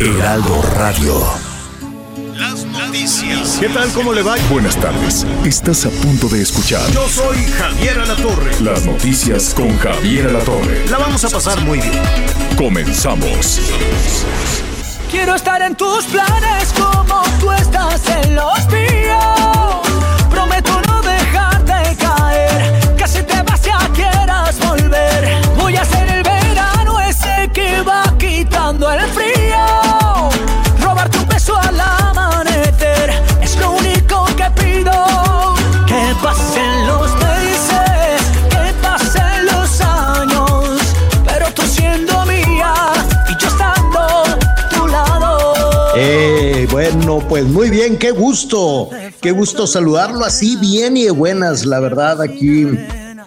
Heraldo Radio. Las noticias. ¿Qué tal? ¿Cómo le va? Buenas tardes. Estás a punto de escuchar Yo soy Javier Alatorre. las noticias con Javier Alatorre. La vamos a pasar muy bien. Comenzamos. Quiero estar en tus planes como tú estás en los míos. Bueno, pues muy bien, qué gusto, qué gusto saludarlo así bien y de buenas, la verdad, aquí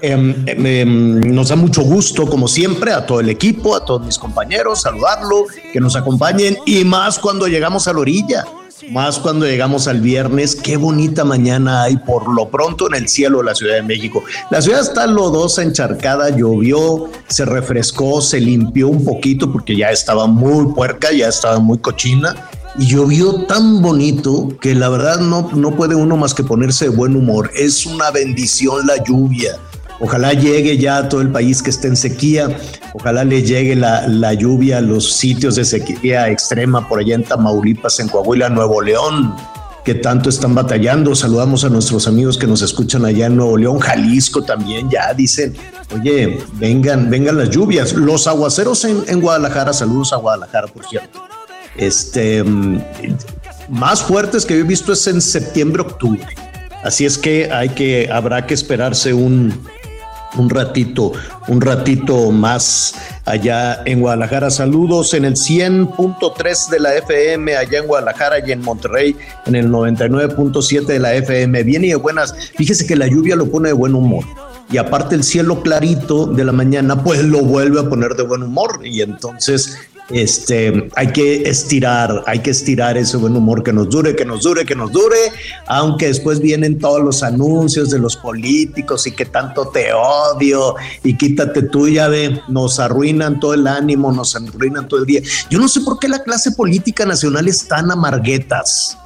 em, em, nos da mucho gusto, como siempre, a todo el equipo, a todos mis compañeros, saludarlo, que nos acompañen y más cuando llegamos a la orilla. Más cuando llegamos al viernes, qué bonita mañana hay por lo pronto en el cielo de la Ciudad de México. La ciudad está lodosa, encharcada, llovió, se refrescó, se limpió un poquito porque ya estaba muy puerca, ya estaba muy cochina y llovió tan bonito que la verdad no, no puede uno más que ponerse de buen humor. Es una bendición la lluvia. Ojalá llegue ya a todo el país que esté en sequía. Ojalá le llegue la, la lluvia a los sitios de sequía extrema por allá en Tamaulipas, en Coahuila, Nuevo León, que tanto están batallando. Saludamos a nuestros amigos que nos escuchan allá en Nuevo León, Jalisco también. Ya dicen, oye, vengan, vengan las lluvias. Los aguaceros en, en Guadalajara, saludos a Guadalajara, por cierto. Este, mm, más fuertes que yo he visto es en septiembre, octubre. Así es que hay que, habrá que esperarse un, un ratito, un ratito más allá en Guadalajara. Saludos en el 100.3 de la FM allá en Guadalajara y en Monterrey en el 99.7 de la FM. Bien y de buenas. Fíjese que la lluvia lo pone de buen humor. Y aparte el cielo clarito de la mañana, pues lo vuelve a poner de buen humor. Y entonces este, hay que estirar, hay que estirar ese buen humor que nos dure, que nos dure, que nos dure, aunque después vienen todos los anuncios de los políticos y que tanto te odio y quítate tú, ya ve, nos arruinan todo el ánimo, nos arruinan todo el día. Yo no sé por qué la clase política nacional es tan amarguetas,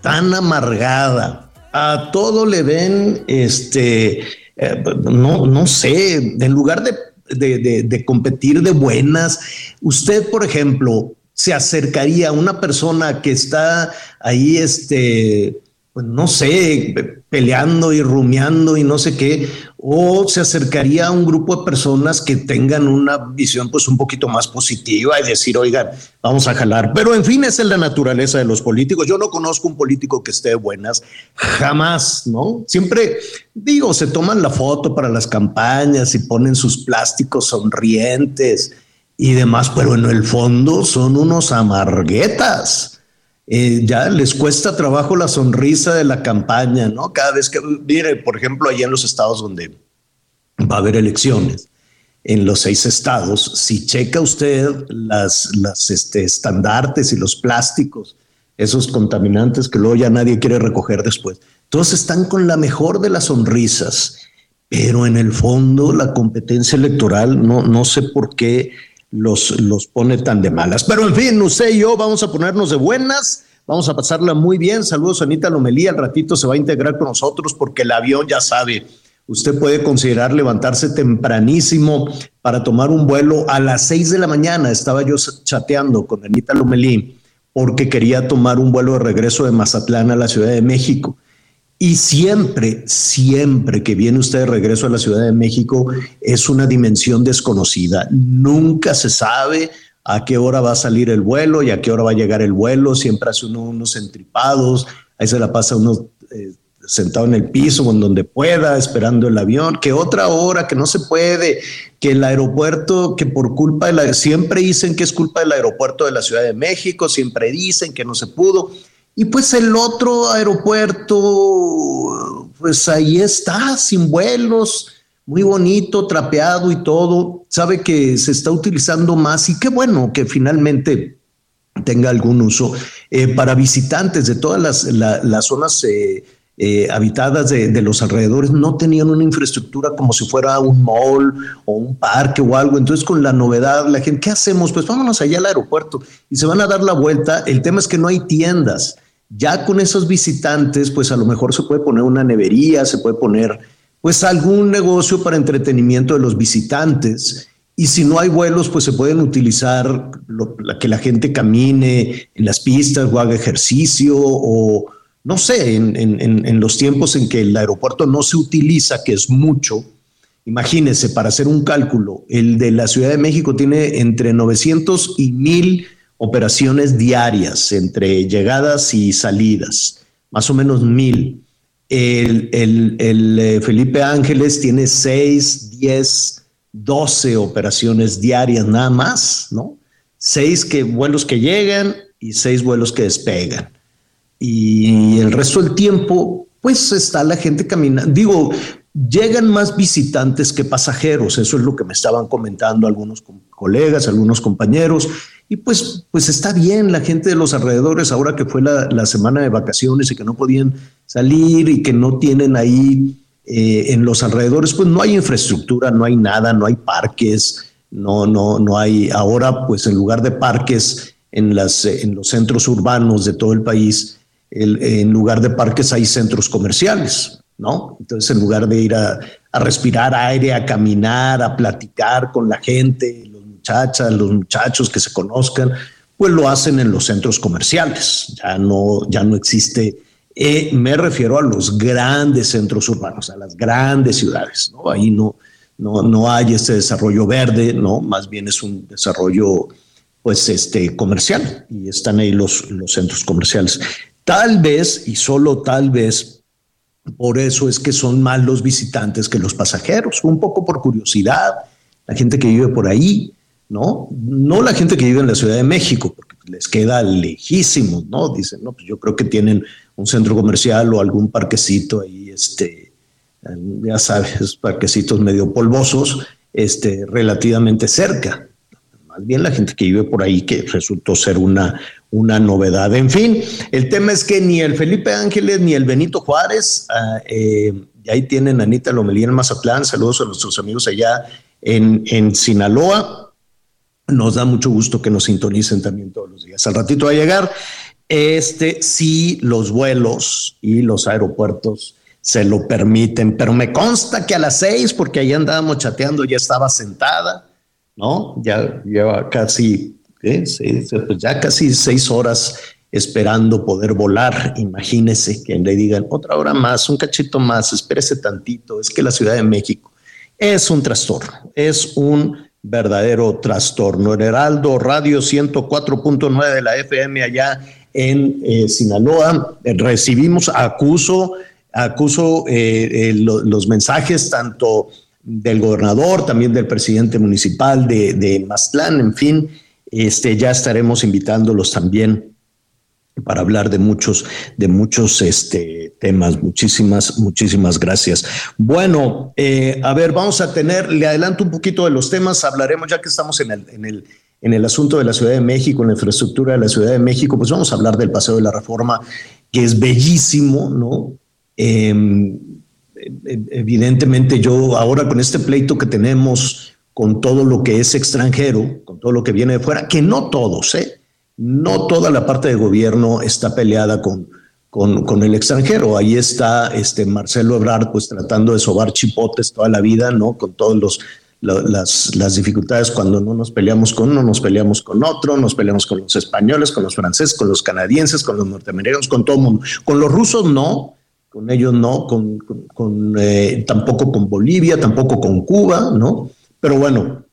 tan amargada. A todo le ven, este, eh, no, no sé, en lugar de de, de, competir de buenas. Usted, por ejemplo, se acercaría a una persona que está ahí, este, pues no sé, peleando y rumiando y no sé qué, o se acercaría a un grupo de personas que tengan una visión pues un poquito más positiva y decir, oigan, vamos a jalar. Pero en fin, esa es la naturaleza de los políticos. Yo no conozco un político que esté de buenas, jamás, ¿no? Siempre digo, se toman la foto para las campañas y ponen sus plásticos sonrientes y demás, pero en el fondo son unos amarguetas. Eh, ya les cuesta trabajo la sonrisa de la campaña, ¿no? Cada vez que, mire, por ejemplo, allá en los estados donde va a haber elecciones, en los seis estados, si checa usted las, las este, estandartes y los plásticos, esos contaminantes que luego ya nadie quiere recoger después, todos están con la mejor de las sonrisas, pero en el fondo la competencia electoral, no, no sé por qué los, los pone tan de malas. Pero en fin, usted y yo vamos a ponernos de buenas, vamos a pasarla muy bien. Saludos a Anita Lomelí, al ratito se va a integrar con nosotros porque el avión ya sabe. Usted puede considerar levantarse tempranísimo para tomar un vuelo a las seis de la mañana. Estaba yo chateando con Anita Lomelí porque quería tomar un vuelo de regreso de Mazatlán a la Ciudad de México. Y siempre, siempre que viene usted de regreso a la Ciudad de México es una dimensión desconocida. Nunca se sabe a qué hora va a salir el vuelo y a qué hora va a llegar el vuelo. Siempre hace uno unos entripados, ahí se la pasa uno eh, sentado en el piso o en donde pueda, esperando el avión, que otra hora, que no se puede, que el aeropuerto, que por culpa de la, siempre dicen que es culpa del aeropuerto de la Ciudad de México, siempre dicen que no se pudo. Y pues el otro aeropuerto, pues ahí está, sin vuelos, muy bonito, trapeado y todo. Sabe que se está utilizando más y qué bueno que finalmente tenga algún uso eh, para visitantes de todas las, las zonas eh, eh, habitadas de, de, los alrededores. No tenían una infraestructura como si fuera un mall o un parque o algo. Entonces con la novedad, la gente, ¿qué hacemos? Pues vámonos allá al aeropuerto y se van a dar la vuelta. El tema es que no hay tiendas. Ya con esos visitantes, pues a lo mejor se puede poner una nevería, se puede poner pues algún negocio para entretenimiento de los visitantes y si no hay vuelos, pues se pueden utilizar que la gente camine en las pistas o haga ejercicio o no sé, en, en, los tiempos en que el aeropuerto no se utiliza, que es mucho. Imagínense, para hacer un cálculo, el de la Ciudad de México tiene entre 900 y 1000 operaciones diarias entre llegadas y salidas, más o menos 1000. El, el, el eh, Felipe Ángeles tiene 6, 10 12 operaciones diarias nada más, ¿no? Seis que, vuelos que llegan y seis vuelos que despegan. Y el resto del tiempo, pues está la gente caminando. Digo, llegan más visitantes que pasajeros, eso es lo que me estaban comentando algunos colegas, algunos compañeros, y pues, pues está bien la gente de los alrededores, ahora que fue la, la semana de vacaciones y que no podían salir y que no tienen ahí eh, en los alrededores, pues no hay infraestructura, no hay nada, no hay parques, no, no, no hay. Ahora, pues en lugar de parques en, las, en los centros urbanos de todo el país, en lugar de parques hay centros comerciales, ¿no? Entonces, en lugar de ir a, respirar aire, a caminar, a platicar con la gente, los muchachas, los muchachos que se conozcan, pues lo hacen en los centros comerciales. Ya no, ya no existe eh, me refiero a los grandes centros urbanos, a las grandes ciudades. Ahí no, no, no hay este desarrollo verde, no, más bien es un desarrollo pues este comercial y están ahí los, los centros comerciales. Tal vez y solo tal vez por eso es que son más los visitantes que los pasajeros, un poco por curiosidad, la gente que vive por ahí, ¿no? No la gente que vive en la Ciudad de México, porque les queda lejísimo, ¿no? Dicen, no, pues yo creo que tienen un centro comercial o algún parquecito ahí, este, ya sabes, parquecitos medio polvosos, este, relativamente cerca. Más bien la gente que vive por ahí, que resultó ser una, una novedad. En fin, el tema es que ni el Felipe Ángeles ni el Benito Juárez, ah, eh, ahí tienen Anita Lomelí en Mazatlán, saludos a nuestros amigos allá en, en Sinaloa. Nos da mucho gusto que nos sintonicen también todos los días. Al ratito va a llegar este sí, los vuelos y los aeropuertos se lo permiten, pero me consta que a las seis, porque ahí andábamos chateando, ya estaba sentada, ¿no? Ya lleva casi, ¿eh? pues ya casi seis horas esperando poder volar. Imagínese que le digan otra hora más, un cachito más, espérese tantito. Es que la Ciudad de México es un trastorno, es un verdadero trastorno. El Heraldo Radio 104.9 de la FM allá en eh, Sinaloa. Recibimos, acuso, acuso eh, eh, los mensajes tanto del gobernador, también del presidente municipal de, de Mastlán, en fin, este, ya estaremos invitándolos también para hablar de muchos, de muchos este, temas. Muchísimas, muchísimas gracias. Bueno, a ver, vamos a tener, le adelanto un poquito de los temas, hablaremos ya que estamos en el, en el en el asunto de la Ciudad de México, en la infraestructura de la Ciudad de México, pues vamos a hablar del Paseo de la Reforma, que es bellísimo, ¿no? Em, evidentemente yo ahora con este pleito que tenemos con todo lo que es extranjero, con todo lo que viene de fuera, que no todos, ¿eh? No toda la parte de gobierno está peleada con, el extranjero. Ahí está este Marcelo Ebrard, pues tratando de sobar chipotes toda la vida, ¿no? Con todos los las, las, dificultades cuando no nos peleamos con uno, nos peleamos con otro, nos peleamos con los españoles, con los franceses, con los canadienses, con los norteamericanos, con todo el mundo. Con los rusos no, con ellos no, con, eh, tampoco con Bolivia, tampoco con Cuba, ¿no? Pero bueno,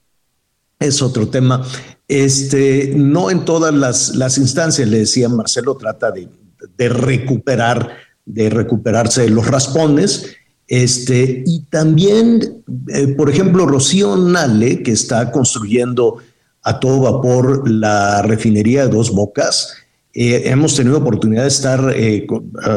es otro tema. Este, no en todas las, instancias, le decía Marcelo, trata de, recuperar de recuperarse los raspones. Este, y también, eh, por ejemplo, Rocío Nale, que está construyendo a todo vapor la refinería de Dos Bocas, eh, hemos tenido oportunidad de estar eh,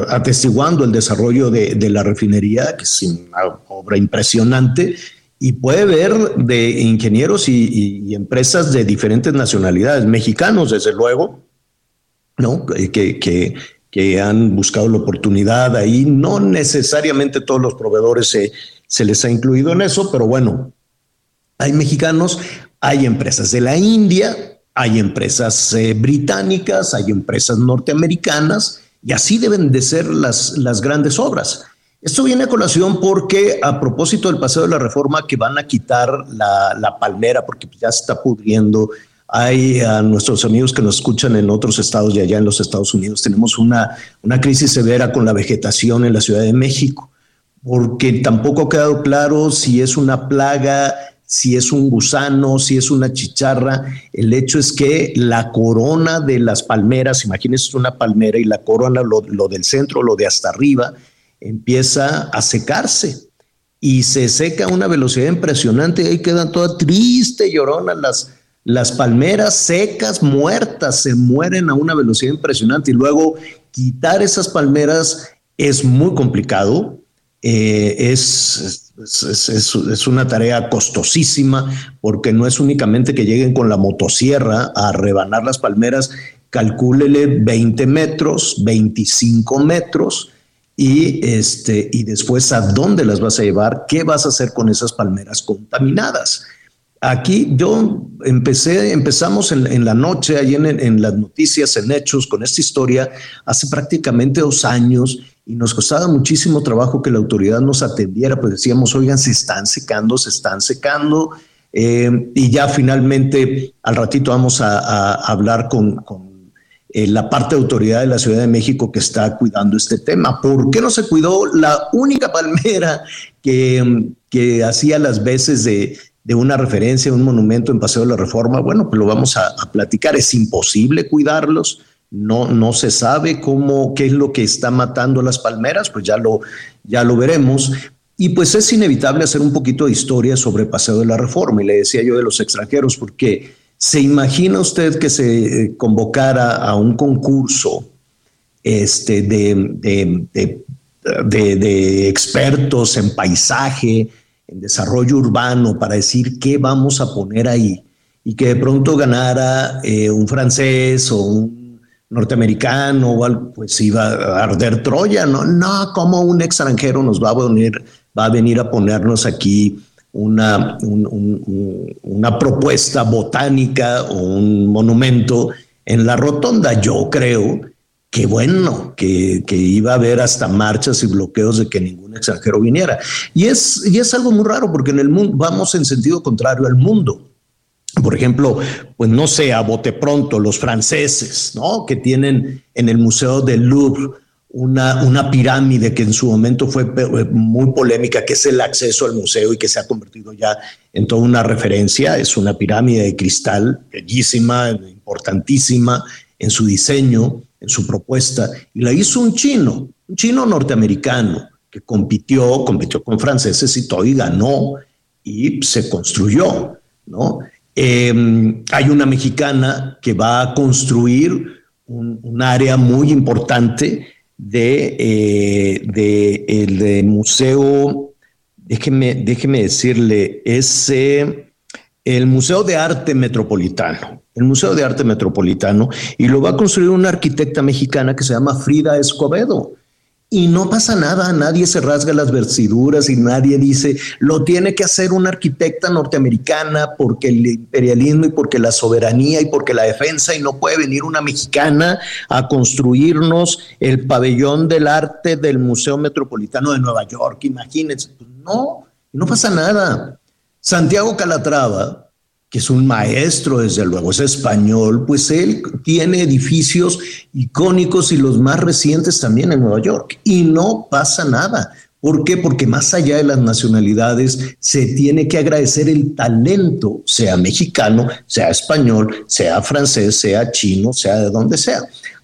atestiguando el desarrollo de, la refinería, que es una obra impresionante, y puede ver de ingenieros y, empresas de diferentes nacionalidades, mexicanos desde luego, ¿no? que, que, que han buscado la oportunidad ahí. No necesariamente todos los proveedores se, se les ha incluido en eso, pero bueno, hay mexicanos, hay empresas de la India, hay empresas eh, británicas, hay empresas norteamericanas, y así deben de ser las, las grandes obras. Esto viene a colación porque a propósito del paseo de la reforma que van a quitar la, la palmera porque ya se está pudriendo hay a nuestros amigos que nos escuchan en otros estados y allá en los Estados Unidos. Tenemos una, una crisis severa con la vegetación en la Ciudad de México, porque tampoco ha quedado claro si es una plaga, si es un gusano, si es una chicharra. El hecho es que la corona de las palmeras, imagínense una palmera y la corona, lo, del centro, lo de hasta arriba, empieza a secarse y se seca a una velocidad impresionante y ahí quedan todas tristes, lloronas las las palmeras secas, muertas, se mueren a una velocidad impresionante y luego quitar esas palmeras es muy complicado. Eh, es, es, una tarea costosísima porque no es únicamente que lleguen con la motosierra a rebanar las palmeras, calcúlele 20 metros, 25 metros y, este, y después a dónde las vas a llevar, qué vas a hacer con esas palmeras contaminadas. Aquí yo empecé, empezamos en, la noche, ahí en, las noticias, en hechos, con esta historia hace prácticamente dos años y nos costaba muchísimo trabajo que la autoridad nos atendiera, pues decíamos, oigan, se están secando, se están secando. Eh, y ya finalmente al ratito vamos a, hablar con, eh, la parte de autoridad de la Ciudad de México que está cuidando este tema. ¿Por qué no se cuidó la única palmera que, que hacía las veces de, de una referencia, un monumento en Paseo de la Reforma, bueno, pues lo vamos a, platicar. Es imposible cuidarlos, no, no se sabe cómo, qué es lo que está matando las palmeras, pues ya lo, ya lo veremos. Y pues es inevitable hacer un poquito de historia sobre Paseo de la Reforma. Y le decía yo de los extranjeros, porque se imagina usted que se eh, convocara a un concurso este, de, de expertos en paisaje, en desarrollo urbano para decir qué vamos a poner ahí y que de pronto ganara eh, un francés o un norteamericano o algo, pues iba a arder Troya, ¿no? No, como un extranjero nos va a venir, va a, venir a ponernos aquí una, una propuesta botánica o un monumento en la rotonda. Yo creo qué bueno, que, iba a haber hasta marchas y bloqueos de que ningún extranjero viniera. Y es, y es algo muy raro porque en el mundo vamos en sentido contrario al mundo. Por ejemplo, pues no sé, a bote pronto, los franceses, ¿no? Que tienen en el Museo del Louvre una, una pirámide que en su momento fue muy polémica, que es el acceso al museo y que se ha convertido ya en toda una referencia. Es una pirámide de cristal bellísima, importantísima en su diseño en su propuesta, y la hizo un chino, un chino norteamericano, que compitió, compitió con franceses y todo, y ganó, y se construyó, ¿no? Em, hay una mexicana que va a construir un, área muy importante de, eh, de el museo, déjeme, déjeme decirle, es el Museo de Arte Metropolitano el Museo de Arte Metropolitano, y lo va a construir una arquitecta mexicana que se llama Frida Escobedo. Y no pasa nada, nadie se rasga las vestiduras y nadie dice, lo tiene que hacer una arquitecta norteamericana porque el imperialismo y porque la soberanía y porque la defensa y no puede venir una mexicana a construirnos el pabellón del arte del Museo Metropolitano de Nueva York, imagínense. Pues no, no pasa nada. Santiago Calatrava, que es un maestro, desde luego, es español, pues él tiene edificios icónicos y los más recientes también en Nueva York. Y no pasa nada. ¿Por qué? Porque más allá de las nacionalidades, se tiene que agradecer el talento, sea mexicano, sea español, sea francés, sea chino, sea de donde sea.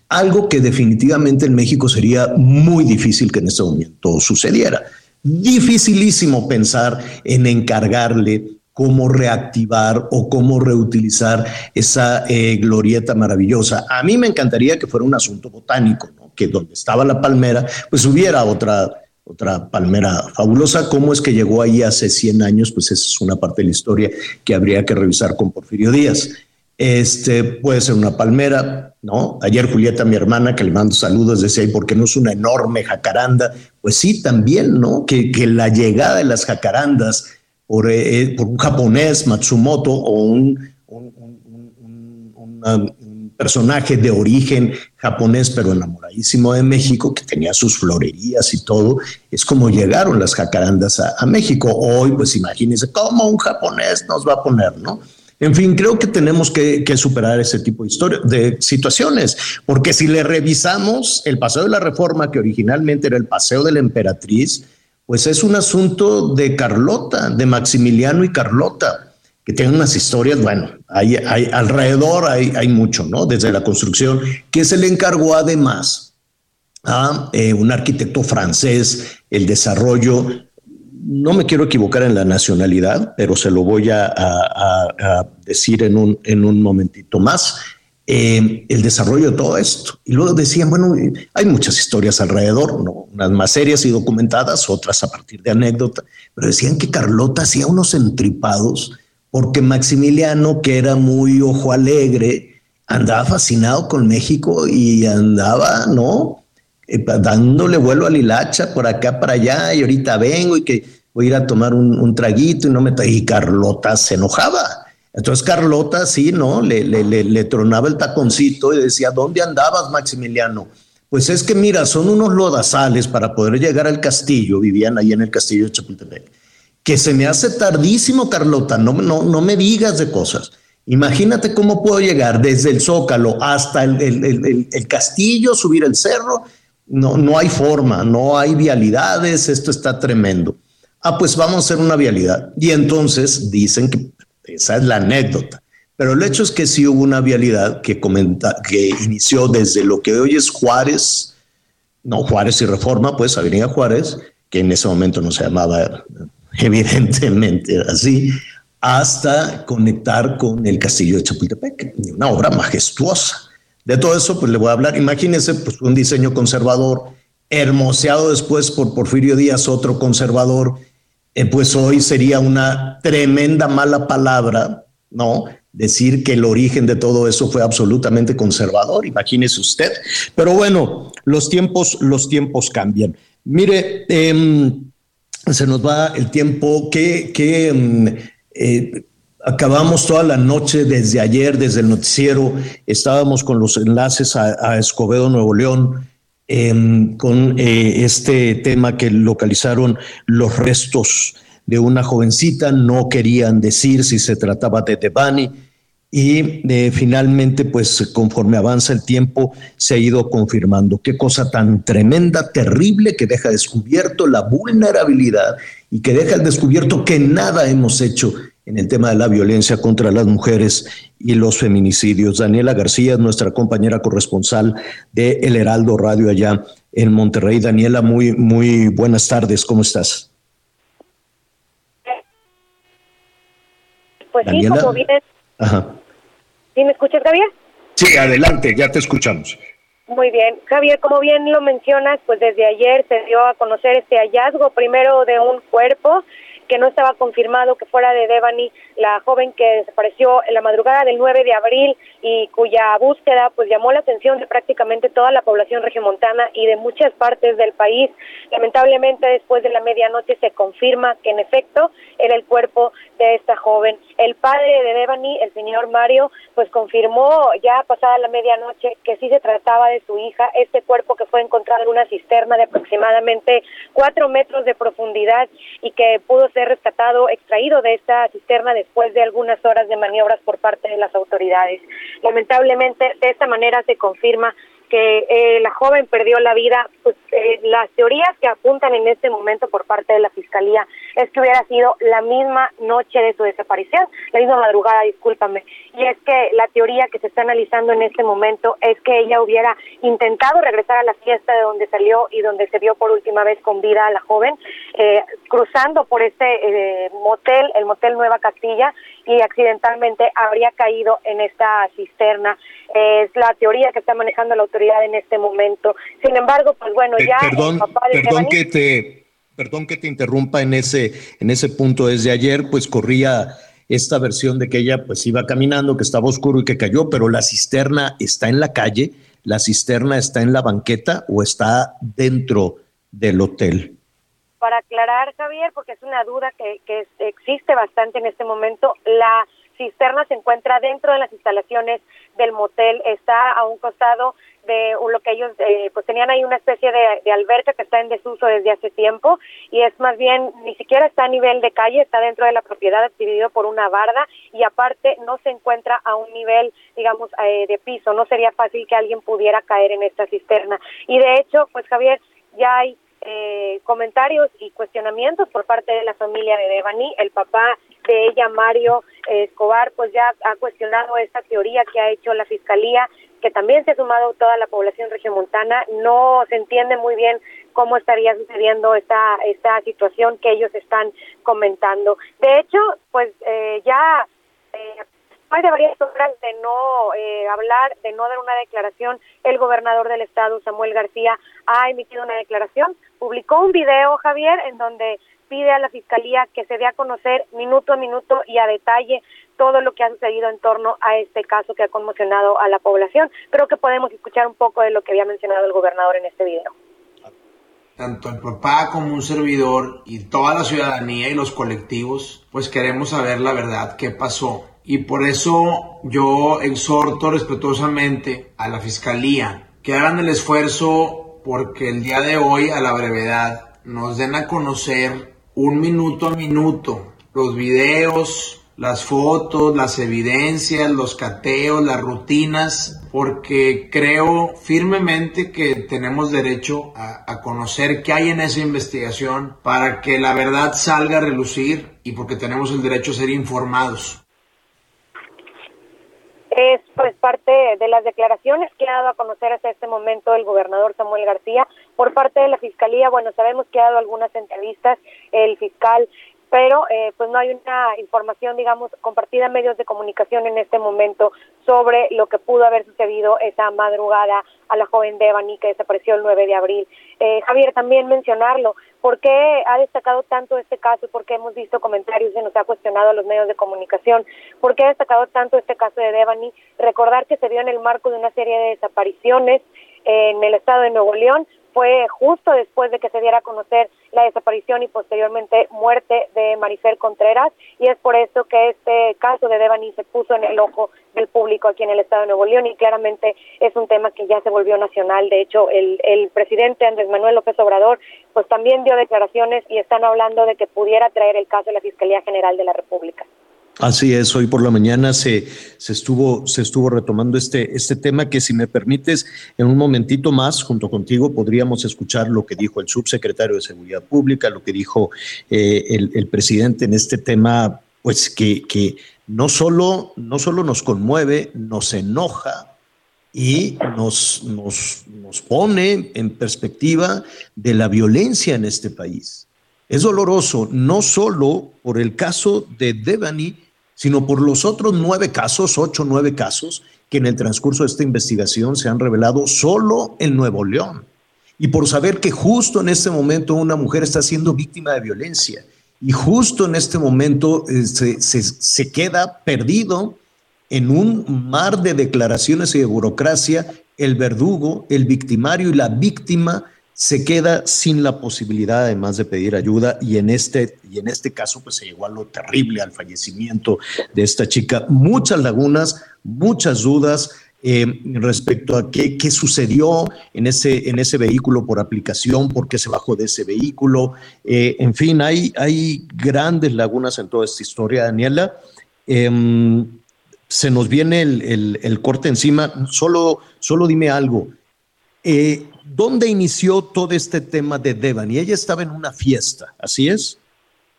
algo que definitivamente en México sería muy difícil que en este momento sucediera. Dificilísimo pensar en encargarle cómo reactivar o cómo reutilizar esa eh, glorieta maravillosa. A mí me encantaría que fuera un asunto botánico, que donde estaba la palmera, pues hubiera otra, otra palmera fabulosa. ¿Cómo es que llegó ahí hace 100 años? Pues esa es una parte de la historia que habría que revisar con Porfirio Díaz. Este puede ser una palmera, ¿no? Ayer Julieta, mi hermana, que le mando saludos, decía, ¿y por qué no es una enorme jacaranda? Pues sí, también, ¿no? Que, que la llegada de las jacarandas por, eh, eh, por un japonés, Matsumoto, o un, personaje de origen japonés, pero enamoradísimo de México, que tenía sus florerías y todo, es como llegaron las jacarandas a, a México. Hoy, pues imagínense, ¿cómo un japonés nos va a poner, no? En fin, creo que tenemos que, superar ese tipo de, historia, de situaciones, porque si le revisamos el paseo de la reforma, que originalmente era el paseo de la emperatriz, pues es un asunto de Carlota, de Maximiliano y Carlota, que tienen unas historias, bueno, hay, alrededor hay, mucho, ¿no? Desde la construcción, que se le encargó además a eh, un arquitecto francés el desarrollo no me quiero equivocar en la nacionalidad, pero se lo voy a, decir en un, en un momentito más. Eh, el desarrollo de todo esto. Y luego decían, bueno, hay muchas historias alrededor, ¿no? unas más serias y documentadas, otras a partir de anécdotas, pero decían que Carlota hacía unos entripados porque Maximiliano, que era muy ojo alegre, andaba fascinado con México y andaba, ¿no? Eh, dándole vuelo a Lilacha por acá, para allá, y ahorita vengo y que voy a ir a tomar un, traguito y no me... Y Carlota se enojaba. Entonces Carlota, sí, ¿no? Le, tronaba el taconcito y decía, ¿dónde andabas, Maximiliano? Pues es que mira, son unos lodazales para poder llegar al castillo, vivían ahí en el castillo de Chapultepec, que se me hace tardísimo, Carlota, no, no, no me digas de cosas. Imagínate cómo puedo llegar desde el Zócalo hasta el, el, el castillo, subir el cerro no, no hay forma, no hay vialidades, esto está tremendo. Ah, pues vamos a hacer una vialidad. Y entonces dicen que esa es la anécdota. Pero el hecho es que sí hubo una vialidad que, comenta, que inició desde lo que hoy es Juárez, no Juárez y Reforma, pues Avenida Juárez, que en ese momento no se llamaba evidentemente así, hasta conectar con el castillo de Chapultepec, una obra majestuosa. De todo eso, pues le voy a hablar. Imagínense, pues un diseño conservador, hermoseado después por Porfirio Díaz, otro conservador, eh, pues hoy sería una tremenda mala palabra, ¿no? Decir que el origen de todo eso fue absolutamente conservador, imagínese usted. Pero bueno, los tiempos, los tiempos cambian. Mire, em, se nos va el tiempo que, em, eh, Acabamos toda la noche desde ayer, desde el noticiero, estábamos con los enlaces a, Escobedo, Nuevo León, em, con eh, este tema que localizaron los restos de una jovencita, no querían decir si se trataba de Devani y eh, finalmente, pues conforme avanza el tiempo, se ha ido confirmando. Qué cosa tan tremenda, terrible, que deja descubierto la vulnerabilidad y que deja descubierto que nada hemos hecho en el tema de la violencia contra las mujeres y los feminicidios. Daniela García es nuestra compañera corresponsal de El Heraldo Radio allá en Monterrey. Daniela, muy, muy buenas tardes, ¿cómo estás? Pues sí, como bien. Ajá. ¿Sí me escuchas, Javier? Sí, adelante, ya te escuchamos. Muy bien. Javier, como bien lo mencionas, pues desde ayer se dio a conocer este hallazgo, primero de un cuerpo que no estaba confirmado que fuera de Devani, la joven que desapareció en la madrugada del 9 de abril y cuya búsqueda pues llamó la atención de prácticamente toda la población regiomontana y de muchas partes del país. Lamentablemente después de la medianoche se confirma que en efecto era el cuerpo de esta joven. El padre de Devani, el señor Mario, pues confirmó ya pasada la medianoche que sí se trataba de su hija, este cuerpo que fue encontrado en una cisterna de aproximadamente cuatro metros de profundidad y que pudo ser rescatado, extraído de esta cisterna después de algunas horas de maniobras por parte de las autoridades. Lamentablemente, de esta manera se confirma que eh, la joven perdió la vida, pues eh, las teorías que apuntan en este momento por parte de la fiscalía es que hubiera sido la misma noche de su desaparición, la misma madrugada, discúlpame. Y es que la teoría que se está analizando en este momento es que ella hubiera intentado regresar a la fiesta de donde salió y donde se vio por última vez con vida a la joven, eh, cruzando por este motel, el motel Nueva Castilla, y accidentalmente habría caído en esta cisterna. Es la teoría que está manejando la autoridad en este momento. Sin embargo, pues bueno, ya perdón, perdón que te perdón que te interrumpa en ese en ese punto desde ayer pues corría esta versión de que ella pues iba caminando, que estaba oscuro y que cayó, pero la cisterna está en la calle, la cisterna está en la banqueta o está dentro del hotel para aclarar, Javier, porque es una duda que, que existe bastante en este momento, la cisterna se encuentra dentro de las instalaciones del motel, está a un costado de lo que ellos eh, pues tenían ahí una especie de, de, alberca que está en desuso desde hace tiempo y es más bien ni siquiera está a nivel de calle, está dentro de la propiedad dividido por una barda y aparte no se encuentra a un nivel digamos eh, de piso, no sería fácil que alguien pudiera caer en esta cisterna. Y de hecho pues Javier ya hay eh, comentarios y cuestionamientos por parte de la familia de Devani. El papá de ella, Mario Escobar, pues ya ha cuestionado esta teoría que ha hecho la fiscalía, que también se ha sumado toda la población regiomontana. No se entiende muy bien cómo estaría sucediendo esta, esta situación que ellos están comentando. De hecho, pues eh, ya eh, de varias horas de no eh, hablar, de no dar una declaración, el gobernador del estado, Samuel García, ha emitido una declaración, publicó un video, Javier, en donde pide a la Fiscalía que se dé a conocer minuto a minuto y a detalle todo lo que ha sucedido en torno a este caso que ha conmocionado a la población. Creo que podemos escuchar un poco de lo que había mencionado el gobernador en este video. Tanto el papá como un servidor y toda la ciudadanía y los colectivos, pues queremos saber la verdad, qué pasó, y por eso yo exhorto respetuosamente a la Fiscalía que hagan el esfuerzo porque el día de hoy a la brevedad nos den a conocer un minuto a minuto los videos, las fotos, las evidencias, los cateos, las rutinas, porque creo firmemente que tenemos derecho a, conocer qué hay en esa investigación para que la verdad salga a relucir y porque tenemos el derecho a ser informados es pues parte de las declaraciones que ha dado a conocer hasta este momento el gobernador Samuel García por parte de la fiscalía. Bueno, sabemos que ha dado algunas entrevistas el fiscal pero eh, pues no hay una información, digamos, compartida en medios de comunicación en este momento sobre lo que pudo haber sucedido esa madrugada a la joven Devani que desapareció el 9 de abril. Eh, Javier, también mencionarlo, ¿por qué ha destacado tanto este caso? ¿Por qué hemos visto comentarios y nos ha cuestionado a los medios de comunicación? ¿Por qué ha destacado tanto este caso de Devani? Recordar que se dio en el marco de una serie de desapariciones en el estado de Nuevo León, fue justo después de que se diera a conocer la desaparición y posteriormente muerte de Marifer Contreras y es por eso que este caso de Devani se puso en el ojo del público aquí en el estado de Nuevo León y claramente es un tema que ya se volvió nacional. De hecho, el, el presidente Andrés Manuel López Obrador pues también dio declaraciones y están hablando de que pudiera traer el caso a la Fiscalía General de la República. Así es, hoy por la mañana se, se, estuvo, se estuvo retomando este, este tema que si me permites, en un momentito más, junto contigo, podríamos escuchar lo que dijo el subsecretario de Seguridad Pública, lo que dijo eh, el, el, presidente en este tema, pues que, que no, solo, no solo nos conmueve, nos enoja y nos, nos, nos pone en perspectiva de la violencia en este país. Es doloroso, no solo por el caso de Devani, sino por los otros nueve casos, ocho, nueve casos, que en el transcurso de esta investigación se han revelado solo en Nuevo León. Y por saber que justo en este momento una mujer está siendo víctima de violencia y justo en este momento se, se, se queda perdido en un mar de declaraciones y de burocracia el verdugo, el victimario y la víctima se queda sin la posibilidad además de pedir ayuda y en este y en este caso pues se llegó a lo terrible al fallecimiento de esta chica muchas lagunas muchas dudas eh, respecto a qué, qué, sucedió en ese, en ese vehículo por aplicación, por qué se bajó de ese vehículo. Eh, en fin, hay, hay grandes lagunas en toda esta historia, Daniela. Eh, se nos viene el, el, el corte encima. Solo, solo dime algo. ¿Dónde inició todo este tema de Devani? Ella estaba en una fiesta, ¿así es?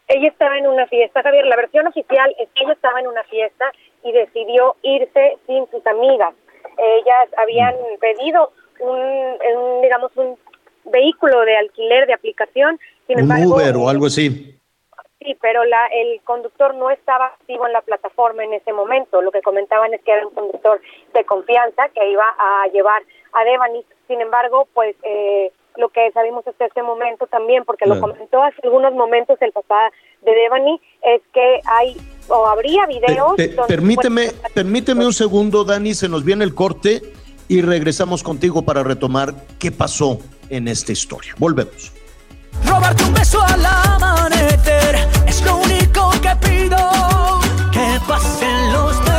Ella estaba en una fiesta, Javier. La versión oficial es que ella estaba en una fiesta y decidió irse sin sus amigas. Ellas habían mm. pedido un, digamos, un vehículo de alquiler de aplicación. Sin un Uber o algo así. Sí, pero la, el conductor no estaba activo en la plataforma en ese momento. Lo que comentaban es que era un conductor de confianza que iba a llevar a Devani. Sin embargo, pues eh, lo que sabemos hasta este momento también, porque lo comentó hace algunos momentos el papá de Devani, es que hay o habría videos. permíteme, permíteme un segundo, Dani, se nos viene el corte y regresamos contigo para retomar qué pasó en esta historia. Volvemos. Robarte un beso al amanecer es lo único que pido. Que pasen los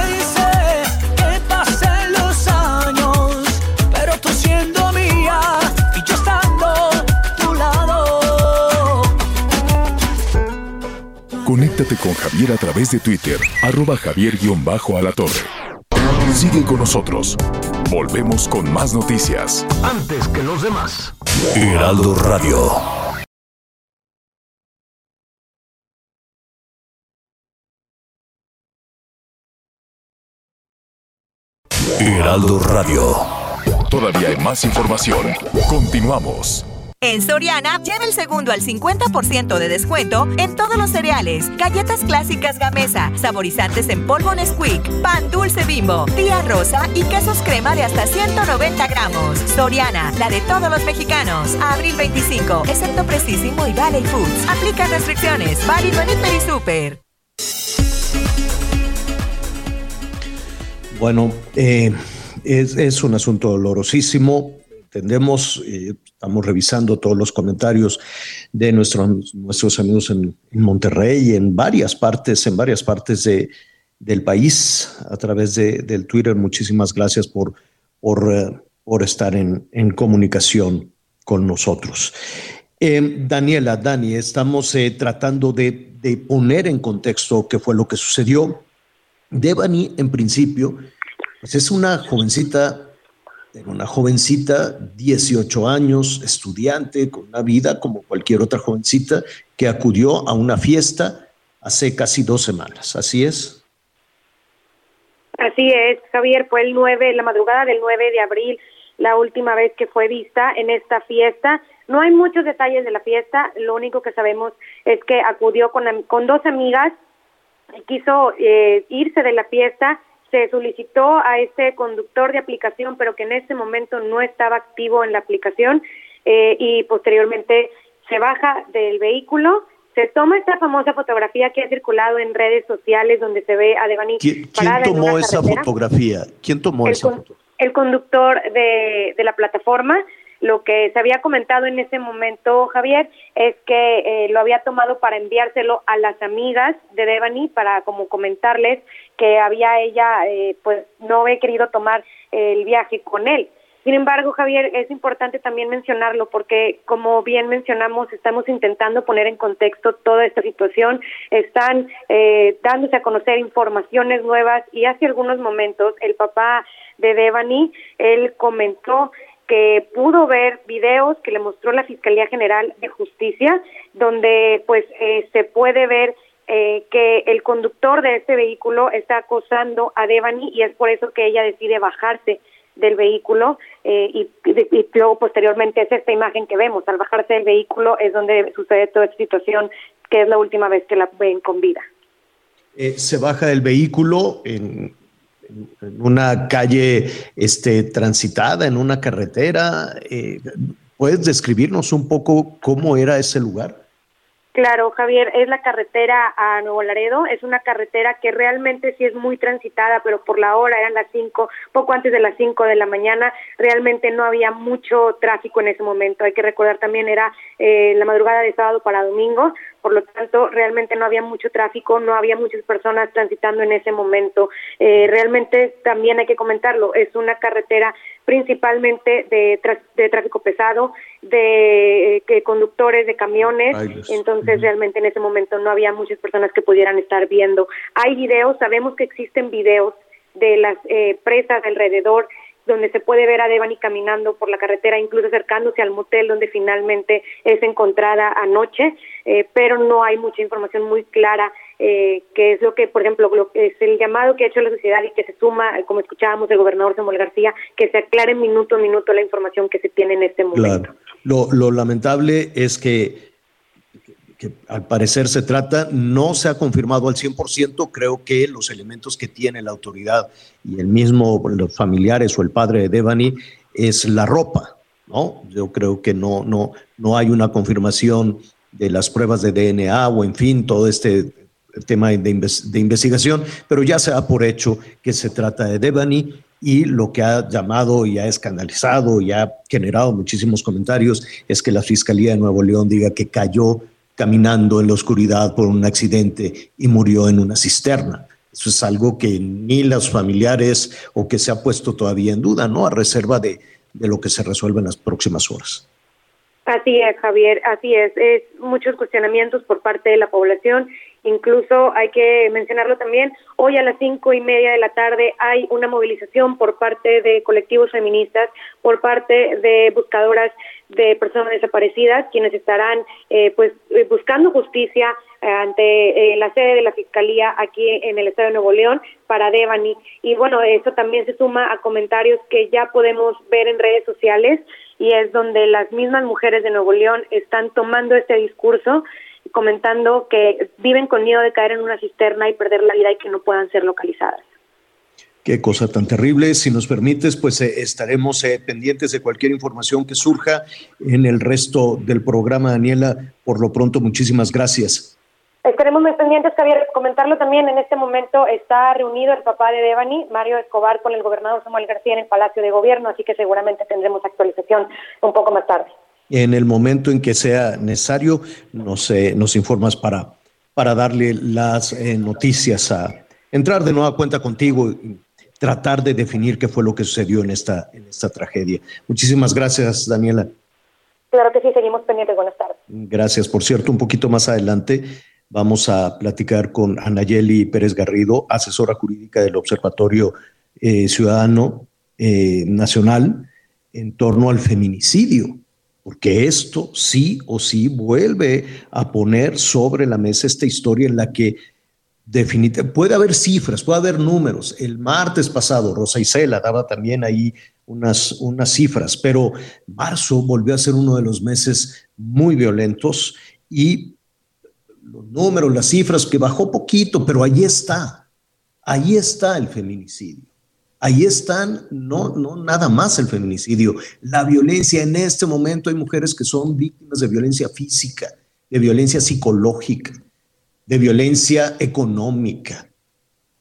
Conéctate con Javier a través de Twitter, arroba javier-alatorre. Sigue con nosotros. Volvemos con más noticias. Antes que los demás. Heraldo Radio. Heraldo Radio. Todavía hay más información. Continuamos. En Soriana, lleva el segundo al 50% de descuento en todos los cereales, galletas clásicas Gamesa, saborizantes en polvo Nesquik, pan dulce bimbo, tía rosa y quesos crema de hasta 190 gramos. Soriana, la de todos los mexicanos. abril 25, excepto Precisimo y Valley Foods. Aplica restricciones. Válido en y Super. Bueno, eh, es, un asunto dolorosísimo. Entendemos, eh, estamos revisando todos los comentarios de nuestros nuestros amigos en, Monterrey y en varias partes, en varias partes de, del país a través de, del Twitter. Muchísimas gracias por, por, eh, por estar en, en, comunicación con nosotros. Daniela, Dani, estamos tratando de, de poner en contexto qué fue lo que sucedió Devani, en principio, pues es una jovencita, una jovencita, 18 años, estudiante, con una vida como cualquier otra jovencita, que acudió a una fiesta hace casi dos semanas. ¿Así es? Así es, Javier, fue el 9, la madrugada del 9 de abril, la última vez que fue vista en esta fiesta. No hay muchos detalles de la fiesta, lo único que sabemos es que acudió con, con dos amigas quiso eh, irse de la fiesta, se solicitó a este conductor de aplicación, pero que en ese momento no estaba activo en la aplicación eh, y posteriormente se baja del vehículo. Se toma esta famosa fotografía que ha circulado en redes sociales donde se ve a Devani ¿Quién, ¿quién tomó esa fotografía? ¿Quién tomó esa fotografía? El conductor de, de la plataforma lo que se había comentado en ese momento, Javier, es que eh, lo había tomado para enviárselo a las amigas de Devani para como comentarles que había ella, eh, pues no había querido tomar el viaje con él. Sin embargo, Javier, es importante también mencionarlo porque, como bien mencionamos, estamos intentando poner en contexto toda esta situación. Están eh, dándose a conocer informaciones nuevas y hace algunos momentos el papá de Devani, él comentó que pudo ver videos que le mostró la Fiscalía General de Justicia, donde pues eh, se puede ver eh, que el conductor de este vehículo está acosando a Devani y es por eso que ella decide bajarse del vehículo eh, y, luego posteriormente es esta imagen que vemos. Al bajarse del vehículo es donde sucede toda esta situación que es la última vez que la ven con vida. se baja del vehículo en en una calle este, transitada, en una carretera. Eh, ¿Puedes describirnos un poco cómo era ese lugar? Claro, Javier, es la carretera a Nuevo Laredo, es una carretera que realmente sí es muy transitada, pero por la hora eran las cinco, poco antes de las cinco de la mañana, realmente no había mucho tráfico en ese momento. Hay que recordar también era eh, la madrugada de sábado para domingo, por lo tanto realmente no había mucho tráfico, no había muchas personas transitando en ese momento. Eh, realmente también hay que comentarlo, es una carretera principalmente de, de tráfico pesado, de eh, conductores de camiones, entonces realmente en ese momento no había muchas personas que pudieran estar viendo. Hay videos, sabemos que existen videos de las eh, presas alrededor donde se puede ver a Devani caminando por la carretera, incluso acercándose al motel donde finalmente es encontrada anoche, eh, pero no hay mucha información muy clara eh, que es lo que, por ejemplo, lo es el llamado que ha hecho la sociedad y que se suma, como escuchábamos del gobernador Samuel García, que se aclare minuto a minuto la información que se tiene en este momento. Claro. Lo, lo lamentable es que que al parecer se trata, no se ha confirmado al 100%, creo que los elementos que tiene la autoridad y el mismo, los familiares o el padre de Devani, es la ropa, ¿no? Yo creo que no, no, no hay una confirmación de las pruebas de DNA o en fin, todo este tema de, de investigación, pero ya se da por hecho que se trata de Devani y lo que ha llamado y ha escandalizado y ha generado muchísimos comentarios es que la Fiscalía de Nuevo León diga que cayó caminando en la oscuridad por un accidente y murió en una cisterna. Eso es algo que ni los familiares o que se ha puesto todavía en duda, ¿no? A reserva de, de lo que se resuelve en las próximas horas. Así es, Javier, así es. Es muchos cuestionamientos por parte de la población. Incluso hay que mencionarlo también, hoy a las cinco y media de la tarde hay una movilización por parte de colectivos feministas, por parte de buscadoras de personas desaparecidas, quienes estarán eh, pues eh, buscando justicia eh, ante la sede de la Fiscalía aquí en el Estado de Nuevo León para Devani. Y bueno, eso también se suma a comentarios que ya podemos ver en redes sociales y es donde las mismas mujeres de Nuevo León están tomando este discurso comentando que viven con miedo de caer en una cisterna y perder la vida y que no puedan ser localizadas. Qué cosa tan terrible. Si nos permites, pues eh, estaremos eh, pendientes de cualquier información que surja en el resto del programa, Daniela. Por lo pronto, muchísimas gracias. Estaremos muy pendientes, Javier. Comentarlo también, en este momento está reunido el papá de Devani, Mario Escobar, con el gobernador Samuel García en el Palacio de Gobierno, así que seguramente tendremos actualización un poco más tarde. En el momento en que sea necesario, nos, eh, nos informas para, para darle las noticias a entrar de nueva cuenta contigo tratar de definir qué fue lo que sucedió en esta, en esta tragedia. Muchísimas gracias, Daniela. Claro que sí, seguimos pendientes. Buenas tardes. Gracias. Por cierto, un poquito más adelante vamos a platicar con Anayeli Pérez Garrido, asesora jurídica del Observatorio eh, Ciudadano eh, Nacional, en torno al feminicidio, porque esto sí o sí vuelve a poner sobre la mesa esta historia en la que Definitivamente, puede haber cifras, puede haber números. El martes pasado, Rosa Isela daba también ahí unas, unas cifras, pero marzo volvió a ser uno de los meses muy violentos y los números, las cifras, que bajó poquito, pero ahí está, ahí está el feminicidio. Ahí están, no, no nada más el feminicidio, la violencia. En este momento hay mujeres que son víctimas de violencia física, de violencia psicológica, de violencia económica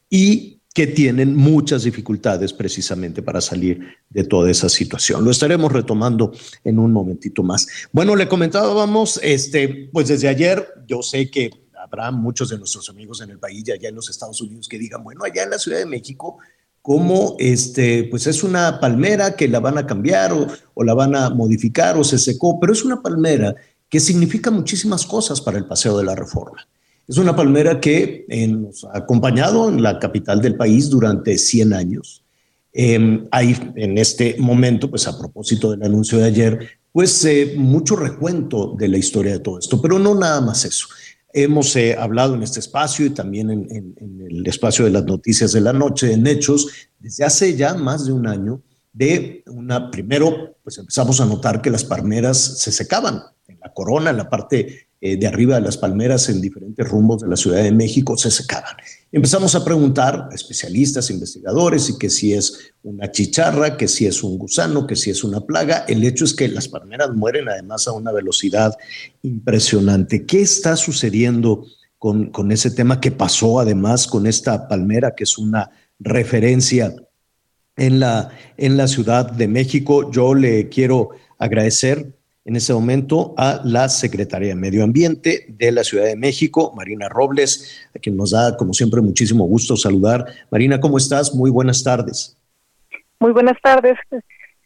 y que tienen muchas dificultades precisamente para salir de toda esa situación. Lo estaremos retomando en un momentito más. Bueno, le comentábamos, este, pues desde ayer, yo sé que habrá muchos de nuestros amigos en el país y allá en los Estados Unidos que digan, bueno, allá en la Ciudad de México, como este, pues es una palmera que la van a cambiar o, o la van a modificar o se secó, pero es una palmera que significa muchísimas cosas para el Paseo de la Reforma. Es una palmera que eh, nos ha acompañado en la capital del país durante 100 años. Eh, hay en este momento, pues a propósito del anuncio de ayer, pues eh, mucho recuento de la historia de todo esto, pero no nada más eso. Hemos eh, hablado en este espacio y también en, en, el espacio de las noticias de la noche, en Hechos, desde hace ya más de un año, de una, primero, pues empezamos a notar que las palmeras se secaban en la corona, en la parte eh, de arriba de las palmeras en diferentes rumbos de la Ciudad de México se secaban. Empezamos a preguntar a especialistas, investigadores, y que si es una chicharra, que si es un gusano, que si es una plaga. El hecho es que las palmeras mueren además a una velocidad impresionante. ¿Qué está sucediendo con, con ese tema que pasó además con esta palmera, que es una referencia en la, en la Ciudad de México? Yo le quiero agradecer en ese momento a la Secretaría de Medio Ambiente de la Ciudad de México, Marina Robles, a quien nos da, como siempre, muchísimo gusto saludar. Marina, ¿cómo estás? Muy buenas tardes. Muy buenas tardes,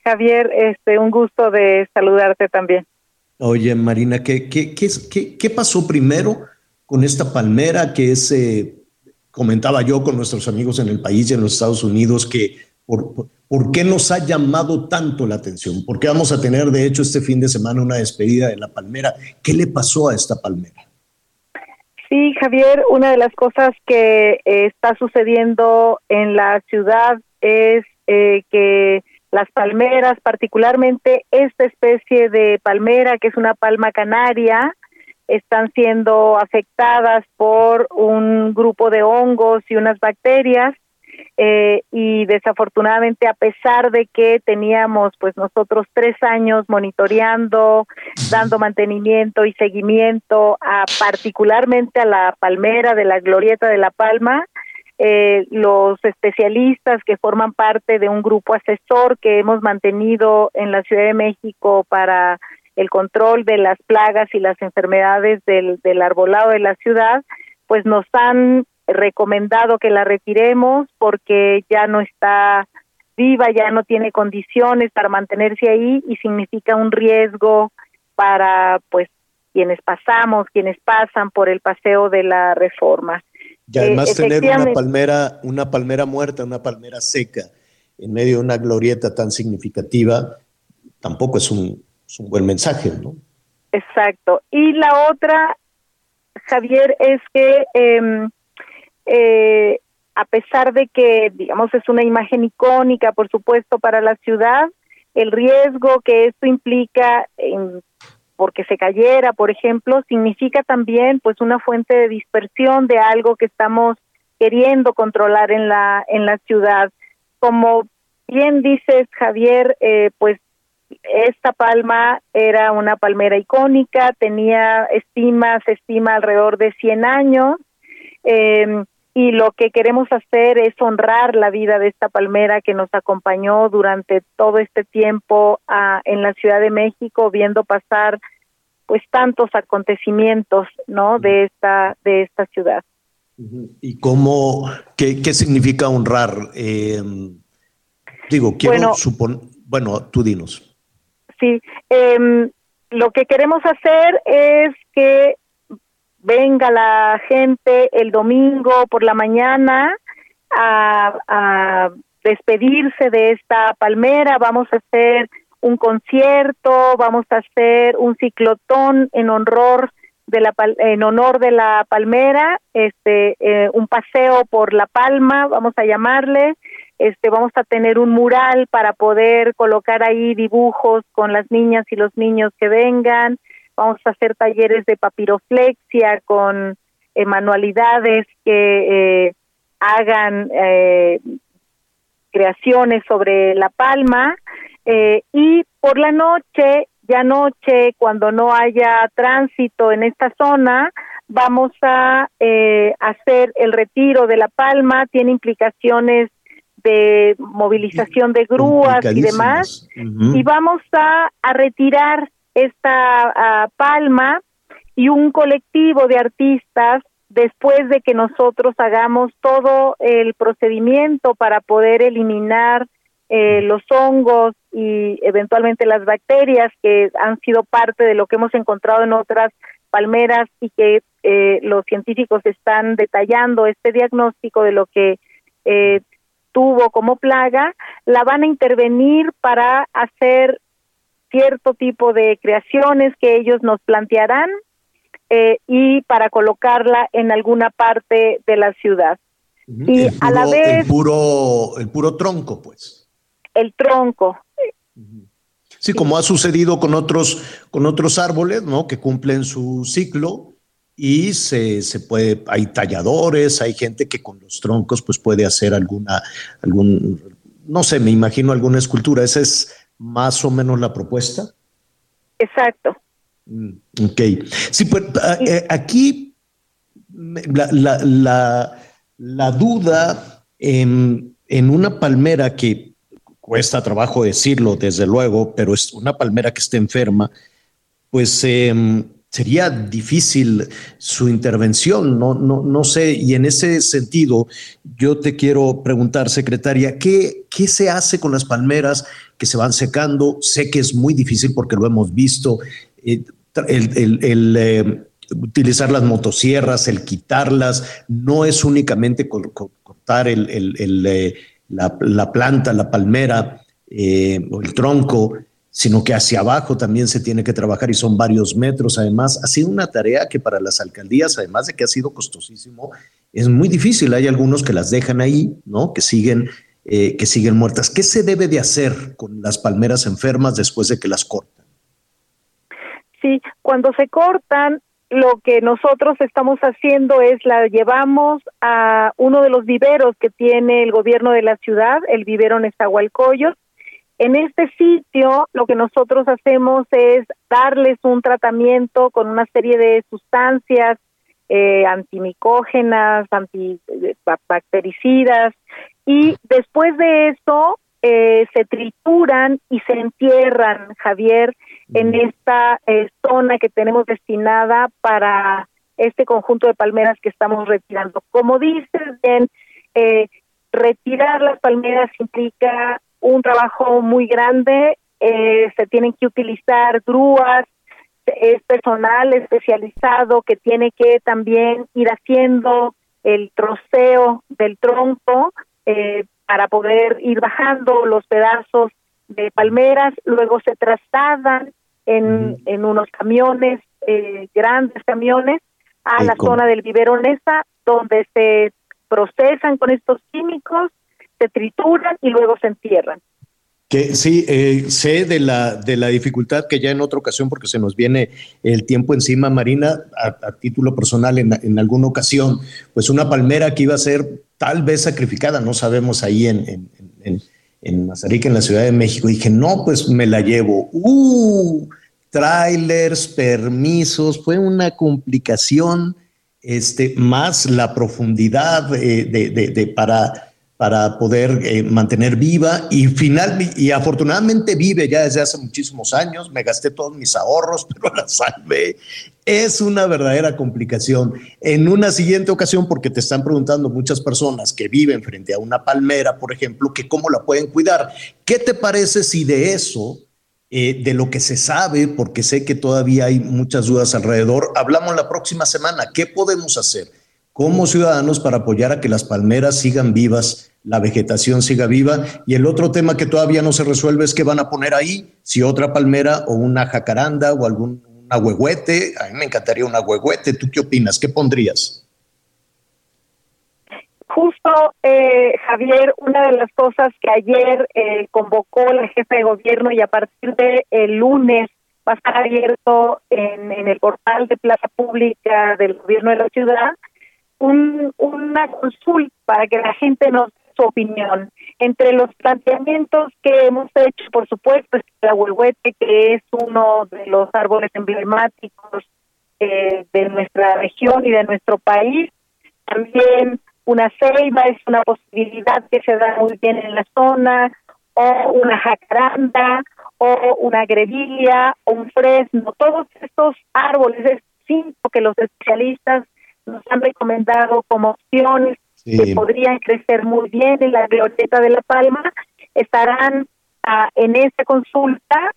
Javier. Este, un gusto de saludarte también. Oye, Marina, ¿qué, qué, qué, qué pasó primero con esta palmera que es, eh, comentaba yo con nuestros amigos en el país y en los Estados Unidos, que por, qué nos ha llamado tanto la atención? ¿Por qué vamos a tener, de hecho, este fin de semana una despedida de la palmera? ¿Qué le pasó a esta palmera? Sí, Javier, una de las cosas que eh, está sucediendo en la ciudad es eh, que las palmeras, particularmente esta especie de palmera, que es una palma canaria, están siendo afectadas por un grupo de hongos y unas bacterias eh, y desafortunadamente a pesar de que teníamos pues nosotros tres años monitoreando, dando mantenimiento y seguimiento a particularmente a la palmera de la glorieta de la palma, eh, los especialistas que forman parte de un grupo asesor que hemos mantenido en la Ciudad de México para el control de las plagas y las enfermedades del, del arbolado de la ciudad, pues nos han recomendado que la retiremos porque ya no está viva, ya no tiene condiciones para mantenerse ahí y significa un riesgo para pues quienes pasamos, quienes pasan por el paseo de la reforma. Y además eh, tener una palmera, una palmera muerta, una palmera seca en medio de una glorieta tan significativa, tampoco es un, es un buen mensaje, ¿no? Exacto. Y la otra, Javier, es que eh, eh, a pesar de que, digamos, es una imagen icónica, por supuesto, para la ciudad, el riesgo que esto implica en, porque se cayera, por ejemplo, significa también pues una fuente de dispersión de algo que estamos queriendo controlar en la en la ciudad. Como bien dices, Javier, eh, pues esta palma era una palmera icónica, tenía estima, se estima alrededor de 100 años. Eh, y lo que queremos hacer es honrar la vida de esta palmera que nos acompañó durante todo este tiempo ah, en la Ciudad de México viendo pasar pues tantos acontecimientos no de esta de esta ciudad. Y cómo qué, qué significa honrar eh, digo quiero bueno, supon bueno tú dinos. Sí eh, lo que queremos hacer es que venga la gente el domingo por la mañana a, despedirse de esta palmera, vamos a hacer un concierto, vamos a hacer un ciclotón en honor de la en honor de la palmera, este eh, un paseo por la palma, vamos a llamarle, este vamos a tener un mural para poder colocar ahí dibujos con las niñas y los niños que vengan, vamos a hacer talleres de papiroflexia con eh, manualidades que eh, hagan eh, creaciones sobre la palma eh, y por la noche, ya noche, cuando no haya tránsito en esta zona, vamos a eh, hacer el retiro de la palma, tiene implicaciones de movilización de grúas y demás, uh -huh. y vamos a, a retirar esta uh, palma y un colectivo de artistas después de que nosotros hagamos todo el procedimiento para poder eliminar eh, los hongos y eventualmente las bacterias que han sido parte de lo que hemos encontrado en otras palmeras y que eh, los científicos están detallando este diagnóstico de lo que eh, tuvo como plaga, la van a intervenir para hacer cierto tipo de creaciones que ellos nos plantearán eh, y para colocarla en alguna parte de la ciudad. Y puro, a la vez... El puro, el puro tronco, pues. El tronco. Sí, como ha sucedido con otros, con otros árboles, ¿no? Que cumplen su ciclo y se, se puede, hay talladores, hay gente que con los troncos pues puede hacer alguna, algún, no sé, me imagino alguna escultura. Esa es más o menos la propuesta. Exacto. Mm, ok. Sí, pues eh, aquí la, la, la, la duda en, en, una palmera que cuesta trabajo decirlo, desde luego, pero es una palmera que está enferma, pues eh, sería difícil su intervención, no, no, no sé, y en ese sentido yo te quiero preguntar, secretaria, ¿qué, ¿qué se hace con las palmeras que se van secando? Sé que es muy difícil porque lo hemos visto, eh, el, eh, utilizar las motosierras, el quitarlas, no es únicamente cortar el, eh, la, planta, la palmera o el tronco, sino que hacia abajo también se tiene que trabajar y son varios metros. Además, ha sido una tarea que para las alcaldías, además de que ha sido costosísimo, es muy difícil. Hay algunos que las dejan ahí, ¿no? Que siguen, eh, que siguen muertas. ¿Qué se debe de hacer con las palmeras enfermas después de que las cortan? Sí, cuando se cortan, lo que nosotros estamos haciendo es la llevamos a uno de los viveros que tiene el gobierno de la ciudad, el vivero Nezahualcóyotl. En este sitio lo que nosotros hacemos es darles un tratamiento con una serie de sustancias eh, antimicógenas, antibactericidas y después de eso eh, se trituran y se entierran, Javier, en esta eh, zona que tenemos destinada para este conjunto de palmeras que estamos retirando. Como dices, bien, eh, retirar las palmeras implica un trabajo muy grande, eh, se tienen que utilizar grúas, es personal especializado que tiene que también ir haciendo el troceo del tronco para poder ir bajando los pedazos de palmeras, luego se trasladan en, en unos camiones, eh, grandes camiones, a la zona del vivero Nesa, donde se procesan con estos químicos, se trituran y luego se entierran. Que sí, eh, sé de la, de la dificultad que ya en otra ocasión, porque se nos viene el tiempo encima, Marina, a, título personal, en, en, alguna ocasión, pues una palmera que iba a ser tal vez sacrificada, no sabemos ahí en, en, en en en la Ciudad de México. Dije, no, pues me la llevo. ¡Uh! Trailers, permisos, fue una complicación, este, más la profundidad eh, de, de, para para poder eh, mantener viva y final y afortunadamente vive ya desde hace muchísimos años. Me gasté todos mis ahorros, pero la salvé. Es una verdadera complicación. En una siguiente ocasión, porque te están preguntando muchas personas que viven frente a una palmera, por ejemplo, que cómo la pueden cuidar. ¿Qué te parece si de eso, eh, de lo que se sabe, porque sé que todavía hay muchas dudas alrededor, hablamos la próxima semana? ¿Qué podemos hacer? Como ciudadanos para apoyar a que las palmeras sigan vivas, la vegetación siga viva. Y el otro tema que todavía no se resuelve es qué van a poner ahí, si otra palmera o una jacaranda o algún huehuete. A mí me encantaría una huehuete. ¿Tú qué opinas? ¿Qué pondrías? Justo, eh, Javier, una de las cosas que ayer eh, convocó la jefa de gobierno y a partir de el lunes va a estar abierto en, en el portal de Plaza Pública del gobierno de la ciudad, un, una consulta para que la gente nos dé su opinión. Entre los planteamientos que hemos hecho, por supuesto, es la huehuete, que es uno de los árboles emblemáticos eh, de nuestra región y de nuestro país. También una ceiba es una posibilidad que se da muy bien en la zona, o una jacaranda, o una grevilla, o un fresno. Todos estos árboles, es cinco que los especialistas nos han recomendado como opciones que podrían crecer muy bien en la glorieta de La Palma, estarán ah, en esta consulta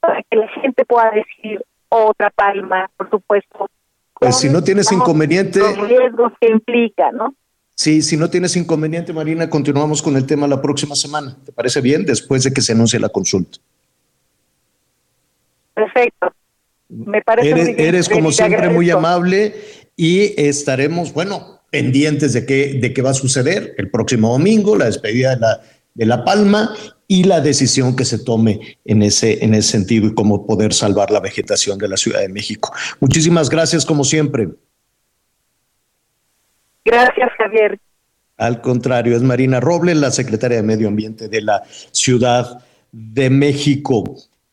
para que la gente pueda decidir otra palma, por supuesto. Pues si no tienes inconveniente... Los riesgos que implica, ¿no? Sí, si no tienes inconveniente, Marina, continuamos con el tema la próxima semana. ¿Te parece bien? Después de que se anuncie la consulta. Perfecto. Me parece eres, eres como siempre muy amable y estaremos, bueno, pendientes de qué, de qué va a suceder el próximo domingo, la despedida de la, de la Palma y la decisión que se tome en ese, en ese sentido y cómo poder salvar la vegetación de la Ciudad de México. Muchísimas gracias, como siempre. Gracias, Javier. Al contrario, es Marina Robles, la secretaria de Medio Ambiente de la Ciudad de México.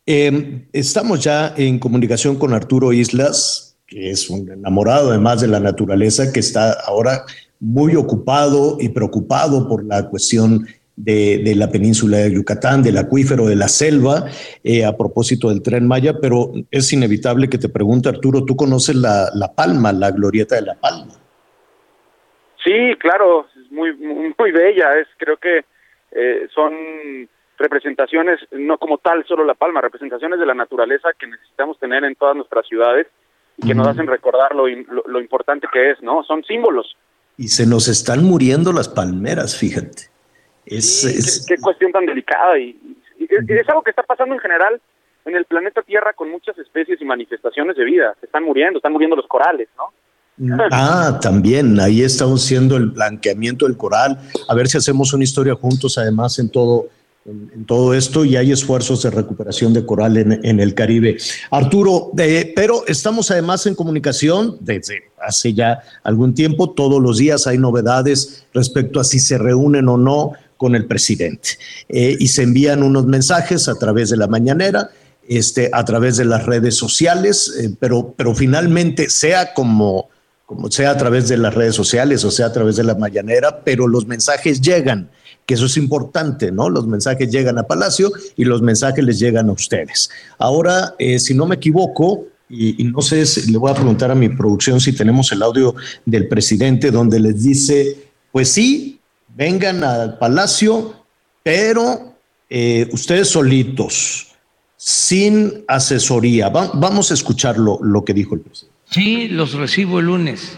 Em, estamos ya en comunicación con Arturo Islas, que es un enamorado además de la naturaleza, que está ahora muy ocupado y preocupado por la cuestión de, la península de Yucatán, del acuífero, de la selva, eh, a propósito del tren Maya, pero es inevitable que te pregunte, Arturo, ¿tú conoces la, Palma, la glorieta de la Palma? Sí, claro, es muy, muy, bella, es creo que eh, son representaciones, no como tal solo la Palma, representaciones de la naturaleza que necesitamos tener en todas nuestras ciudades que nos hacen recordar lo, lo, importante que es, ¿no? Son símbolos. Y se nos están muriendo las palmeras, fíjate. Es, Qué, cuestión tan delicada y, es algo que está pasando en general en el planeta Tierra con muchas especies y manifestaciones de vida. Se están muriendo, están muriendo los corales, ¿no? Ah, también, ahí estamos haciendo el blanqueamiento del coral, a ver si hacemos una historia juntos, además, en todo, en, todo esto, y hay esfuerzos de recuperación de coral en, el Caribe. Arturo, eh, pero estamos además en comunicación desde hace ya algún tiempo, todos los días hay novedades respecto a si se reúnen o no con el presidente, eh, y se envían unos mensajes a través de la mañanera, este, a través de las redes sociales, eh, pero, pero finalmente, sea como como sea a través de las redes sociales o sea a través de la mañanera, pero los mensajes llegan, que eso es importante, ¿no? Los mensajes llegan a Palacio y los mensajes les llegan a ustedes. Ahora, eh, si no me equivoco, y, no sé, le voy a preguntar a mi producción si tenemos el audio del presidente donde les dice, pues sí, vengan al Palacio, pero eh, ustedes solitos, sin asesoría. vamos a escuchar lo que dijo el presidente. Sí, los recibo el lunes.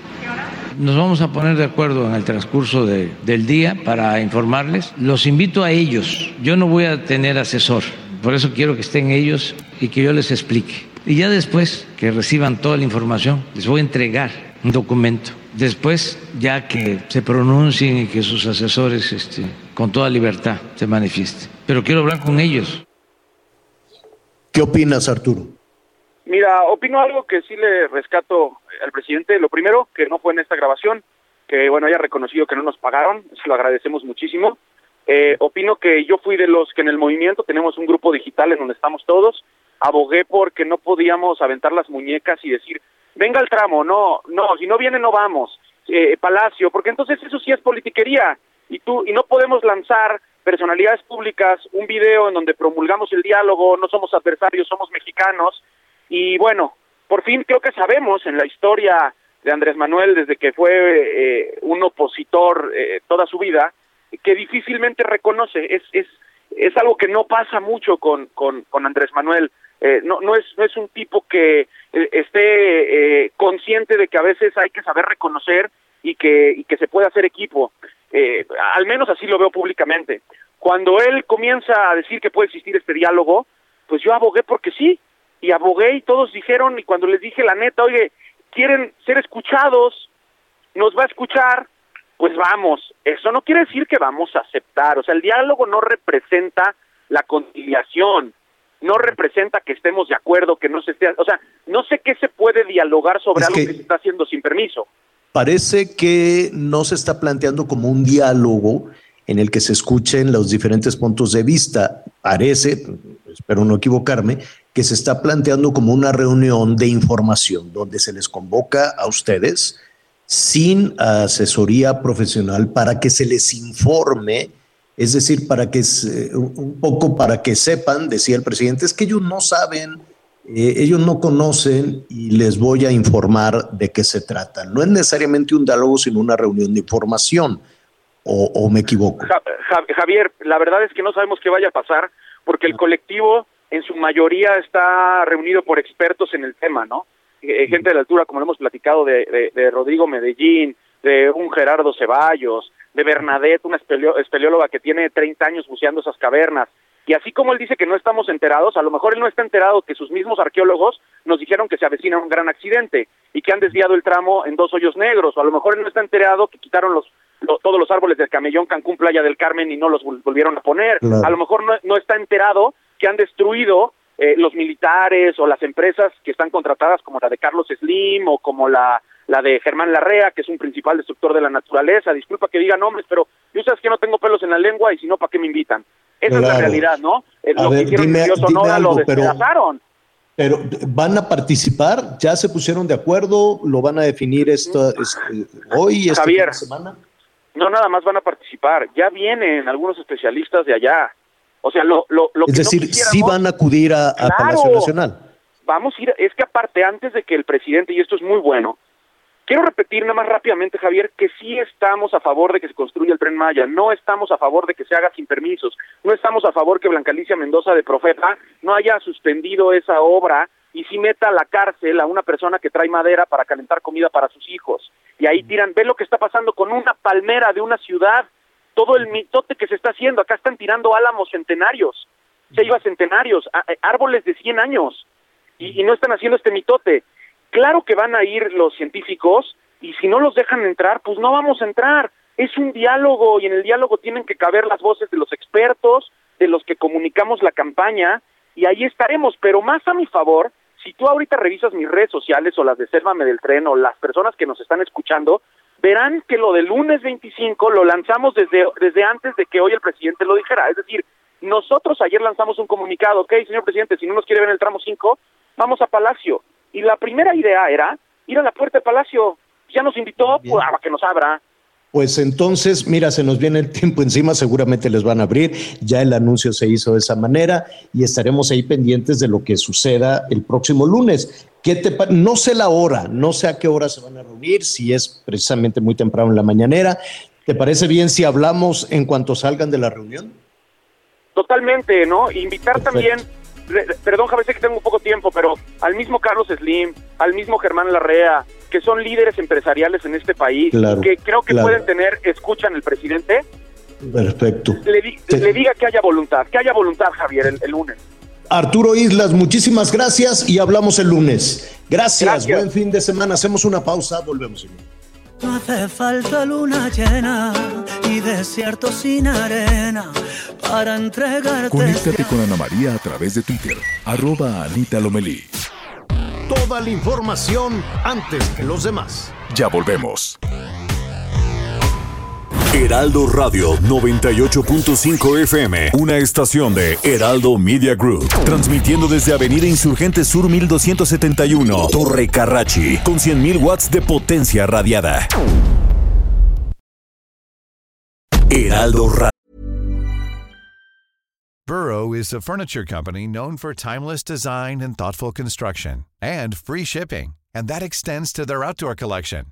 Nos vamos a poner de acuerdo en el transcurso del día para informarles. Los invito a ellos. Yo no voy a tener asesor. Por eso quiero que estén ellos y que yo les explique. Y ya después que reciban toda la información, les voy a entregar un documento. Después, ya que se pronuncien y que sus asesores este, con toda libertad se manifiesten. Pero quiero hablar con ellos. ¿Qué opinas, Arturo? Mira, opino algo que sí le rescato al presidente. Lo primero, que no fue en esta grabación, que bueno, haya reconocido que no nos pagaron, se lo agradecemos muchísimo. Eh, opino que yo fui de los que en el movimiento tenemos un grupo digital en donde estamos todos. Abogué porque no podíamos aventar las muñecas y decir, venga el tramo, no, no, si no viene no vamos, eh, Palacio, porque entonces eso sí es politiquería y tú y no podemos lanzar personalidades públicas un video en donde promulgamos el diálogo, no somos adversarios, somos mexicanos y bueno, por fin creo que sabemos en la historia de Andrés Manuel, desde que fue eh, un opositor eh, toda su vida, que difícilmente reconoce. Es, es, es algo que no pasa mucho con, con, Andrés Manuel. Eh, no, no, es, no es un tipo que esté consciente de que a veces hay que saber reconocer y que, y que se puede hacer equipo. al menos así lo veo públicamente. Cuando él comienza a decir que puede existir este diálogo, pues yo abogué porque sí, y abogué y todos dijeron, y cuando les dije la neta, oye, quieren ser escuchados, nos va a escuchar, pues vamos. Eso no quiere decir que vamos a aceptar, o sea, el diálogo no representa la conciliación, no representa que estemos de acuerdo, que no se esté, o sea, no sé qué se puede dialogar sobre algo que, que se está haciendo sin permiso. Parece que no se está planteando como un diálogo en el que se escuchen los diferentes puntos de vista. Parece, espero no equivocarme, que se está planteando como una reunión de información donde se les convoca a ustedes sin asesoría profesional para que se les informe, es decir, para que un poco para que sepan, decía el presidente, es que ellos no saben, eh, ellos no conocen y les voy a informar de qué se trata. No es necesariamente un diálogo, sino una reunión de información. ¿O, o me equivoco? Javier, la verdad es que no sabemos qué vaya a pasar porque el colectivo en su mayoría está reunido por expertos en el tema, ¿no? Eh, gente de la altura, como lo hemos platicado, de, de, Rodrigo Medellín, de un Gerardo Ceballos, de Bernadette, una espeleóloga que tiene 30 años buceando esas cavernas. Y así como él dice que no estamos enterados, a lo mejor él no está enterado que sus mismos arqueólogos nos dijeron que se avecina un gran accidente y que han desviado el tramo en dos hoyos negros, o a lo mejor él no está enterado que quitaron los, todos los árboles del Camellón Cancún Playa del Carmen y no los volvieron a poner. A lo mejor no, no está enterado que han destruido eh, los militares o las empresas que están contratadas como la de Carlos Slim o como la, la de Germán Larrea, que es un principal destructor de la naturaleza. Disculpa que diga nombres, pero yo sabes que no tengo pelos en la lengua y si no, ¿para qué me invitan? Esa es la realidad, ¿no? Eh, lo que hicieron dime, lo despedazaron. Pero, ¿van a participar? ¿Ya se pusieron de acuerdo? ¿Lo van a definir esta, este, hoy, esta Javier, semana? No, nada más van a participar. Ya vienen algunos especialistas de allá. O sea, lo, lo, lo es decir, sí van a acudir a, Palacio Nacional. Vamos a ir, es que aparte, antes de que el presidente, y esto es muy bueno, quiero repetir nada más rápidamente, Javier, que sí estamos a favor de que se construya el tren Maya, no estamos a favor de que se haga sin permisos, no estamos a favor que Blanca Alicia Mendoza de Profeta no haya suspendido esa obra y sí meta a la cárcel a una persona que trae madera para calentar comida para sus hijos. Y ahí tiran, ve lo que está pasando con una palmera de una ciudad todo el mitote que se está haciendo. Acá están tirando álamos centenarios, ceibas centenarios, árboles de 100 años, y, y no están haciendo este mitote. Claro que van a ir los científicos, y si no los dejan entrar, pues no vamos a entrar. Es un diálogo, y en el diálogo tienen que caber las voces de los expertos, de los que comunicamos la campaña, y ahí estaremos, pero más a mi favor, si tú ahorita revisas mis redes sociales o las de Sérvame del Tren o las personas que nos están escuchando, verán que lo del lunes 25 lo lanzamos desde, desde antes de que hoy el presidente lo dijera. Es decir, nosotros ayer lanzamos un comunicado, ok, señor presidente, si no nos quiere ver en el tramo 5, vamos a Palacio. Y la primera idea era ir a la puerta de Palacio. Ya nos invitó pues, a que nos abra. Pues entonces, mira, se nos viene el tiempo encima, seguramente les van a abrir, ya el anuncio se hizo de esa manera y estaremos ahí pendientes de lo que suceda el próximo lunes. ¿Qué te no sé la hora, no sé a qué hora se van a reunir, si es precisamente muy temprano en la mañanera. ¿Te parece bien si hablamos en cuanto salgan de la reunión? Totalmente, ¿no? Invitar también, perdón, Javier, sé que tengo poco tiempo, pero al mismo Carlos Slim, al mismo Germán Larrea, que son líderes empresariales en este país, que creo que pueden tener, escuchan el presidente. Perfecto. Le, diga que haya voluntad, que haya voluntad, Javier, el, lunes. Arturo Islas, muchísimas gracias y hablamos el lunes. Gracias, buen fin de semana. Hacemos una pausa, volvemos. No hace falta luna llena y desierto sin arena para entregarte. Conéctate con Ana María a través de Twitter, arroba Anita Lomelí toda la información antes que los demás. Ya volvemos. Heraldo Radio 98.5 FM, una estación de Heraldo Media Group, transmitiendo desde Avenida Insurgente Sur 1271, Torre Carrachi, con 100.000 watts de potencia radiada. Heraldo Radio. Burrow is a furniture company known for timeless design and thoughtful construction, and free shipping, and that extends to their outdoor collection.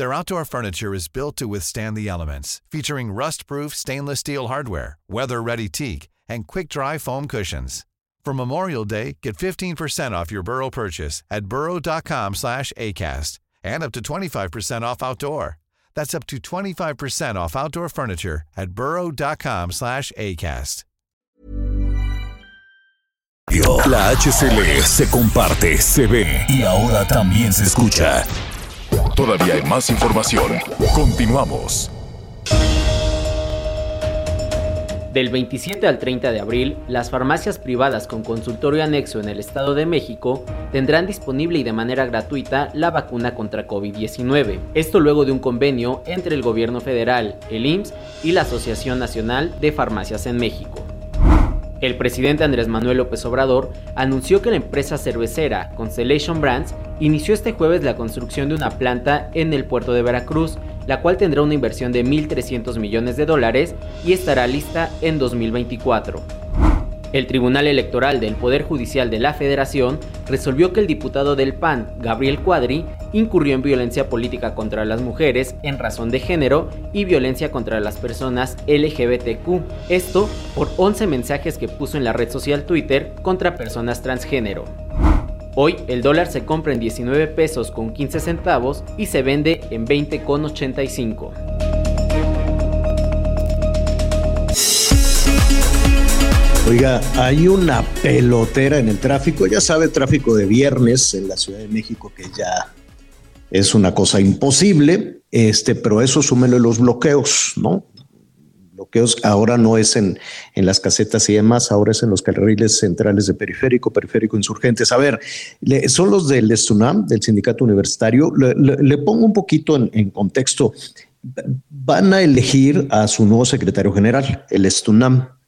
Their outdoor furniture is built to withstand the elements, featuring rust-proof stainless steel hardware, weather-ready teak, and quick-dry foam cushions. For Memorial Day, get 15% off your Burrow purchase at burrow.com slash ACAST and up to 25% off outdoor. That's up to 25% off outdoor furniture at burrow.com slash ACAST. La HCL se comparte, se ve y ahora también se escucha. Todavía hay más información. Continuamos. Del 27 al 30 de abril, las farmacias privadas con consultorio anexo en el Estado de México tendrán disponible y de manera gratuita la vacuna contra COVID-19. Esto luego de un convenio entre el gobierno federal, el IMSS y la Asociación Nacional de Farmacias en México. El presidente Andrés Manuel López Obrador anunció que la empresa cervecera Constellation Brands inició este jueves la construcción de una planta en el puerto de Veracruz, la cual tendrá una inversión de 1.300 millones de dólares y estará lista en 2024. El Tribunal Electoral del Poder Judicial de la Federación resolvió que el diputado del PAN, Gabriel Cuadri, incurrió en violencia política contra las mujeres en razón de género y violencia contra las personas LGBTQ. Esto por 11 mensajes que puso en la red social Twitter contra personas transgénero. Hoy el dólar se compra en 19 pesos con 15 centavos y se vende en 20 con 85. Oiga, hay una pelotera en el tráfico, ya sabe, tráfico de viernes en la Ciudad de México que ya es una cosa imposible, este, pero eso súmele los bloqueos, ¿no? Bloqueos ahora no es en, en las casetas y demás, ahora es en los carriles centrales de periférico, periférico insurgentes. A ver, son los del Estunam, del sindicato universitario. Le, pongo un poquito en, en, contexto. Van a elegir a su nuevo secretario general, el Estunam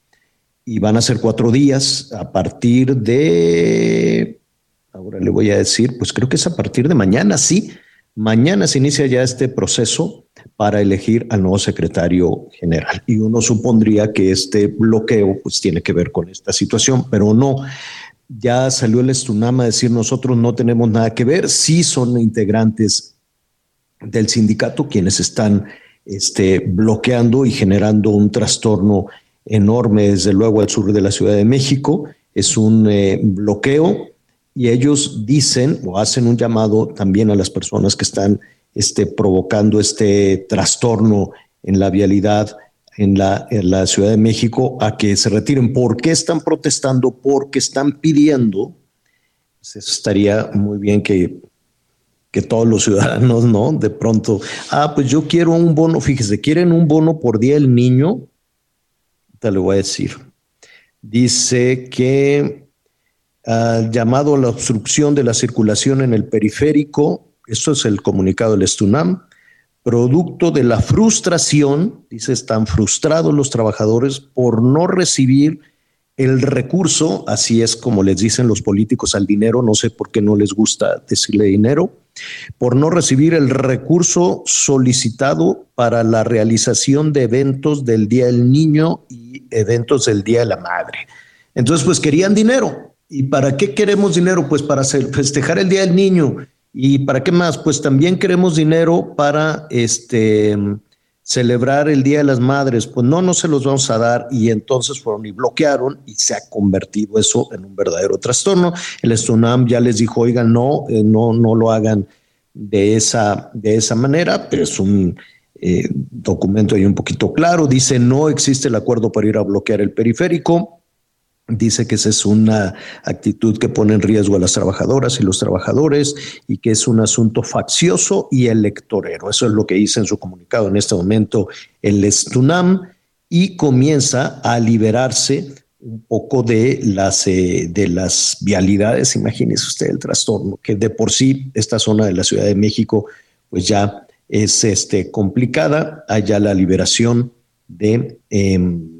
y van a ser cuatro días a partir de, ahora le voy a decir, pues creo que es a partir de mañana, sí, mañana se inicia ya este proceso para elegir al nuevo secretario general. Y uno supondría que este bloqueo pues tiene que ver con esta situación, pero no. Ya salió el Estunama a decir nosotros no tenemos nada que ver, sí son integrantes del sindicato quienes están este, bloqueando y generando un trastorno enorme, desde luego, al sur de la Ciudad de México. Es un eh, bloqueo y ellos dicen o hacen un llamado también a las personas que están este, provocando este trastorno en la vialidad en la, en la Ciudad de México a que se retiren. ¿Por qué están protestando? Porque están pidiendo, pues eso estaría muy bien que, que todos los ciudadanos, ¿no? De pronto, ah, pues yo quiero un bono, fíjese, quieren un bono por día del niño, te lo voy a decir. Dice que uh, llamado a la obstrucción de la circulación en el periférico, esto es el comunicado del Estunam, producto de la frustración, dice, están frustrados los trabajadores por no recibir el recurso, así es como les dicen los políticos al dinero, no sé por qué no les gusta decirle dinero, por no recibir el recurso solicitado para la realización de eventos del Día del Niño y eventos del Día de la Madre. Entonces, pues querían dinero. ¿Y para qué queremos dinero? Pues para festejar el Día del Niño ¿Y para qué más? Pues también queremos dinero para este celebrar el Día de las Madres. Pues no, no se los vamos a dar. Y entonces fueron y bloquearon y se ha convertido eso en un verdadero trastorno. El Estunam ya les dijo, oigan, no, eh, no, no lo hagan de esa, de esa manera, pero es un eh, documento ahí un poquito claro. Dice, no existe el acuerdo para ir a bloquear el periférico Dice que esa es una actitud que pone en riesgo a las trabajadoras y los trabajadores y que es un asunto faccioso y electorero. Eso es lo que dice en su comunicado en este momento el Estunam y comienza a liberarse un poco de las, eh, de las vialidades. Imagínese usted el trastorno, que de por sí esta zona de la Ciudad de México pues ya es este, complicada. Allá la liberación de... Em,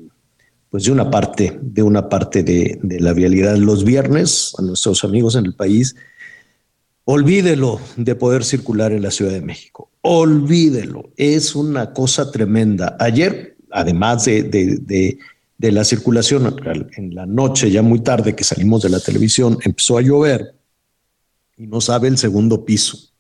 pues de una parte, de una parte de, la vialidad los viernes a nuestros amigos en el país. Olvídelo de poder circular en la Ciudad de México. Olvídelo. Es una cosa tremenda. Ayer, además de, de, de la circulación, en la noche, ya muy tarde que salimos de la televisión, empezó a llover y no sabe el segundo piso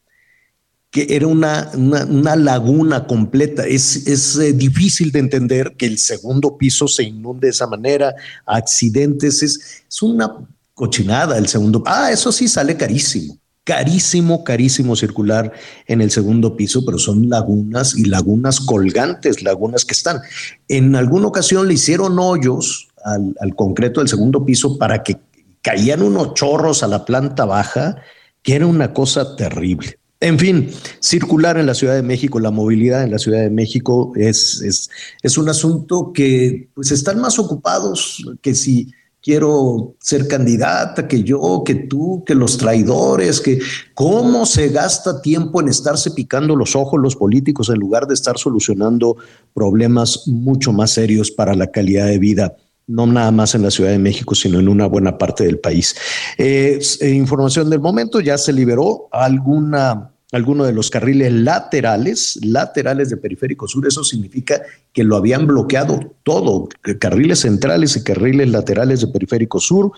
que era una, una, laguna completa. Es, es eh, difícil de entender que el segundo piso se inunde de esa manera, accidentes, es, es una cochinada el segundo. Ah, eso sí sale carísimo, carísimo, carísimo circular en el segundo piso, pero son lagunas y lagunas colgantes, lagunas que están. En alguna ocasión le hicieron hoyos al, al concreto del segundo piso para que caían unos chorros a la planta baja, que era una cosa terrible. En fin, circular en la Ciudad de México, la movilidad en la Ciudad de México es, es, es, un asunto que pues están más ocupados que si quiero ser candidata, que yo, que tú, que los traidores, que cómo se gasta tiempo en estarse picando los ojos los políticos en lugar de estar solucionando problemas mucho más serios para la calidad de vida no nada más en la Ciudad de México, sino en una buena parte del país. Eh, información del momento, ya se liberó alguna alguno de los carriles laterales, laterales de Periférico Sur. Eso significa que lo habían bloqueado todo, carriles centrales y carriles laterales de Periférico Sur.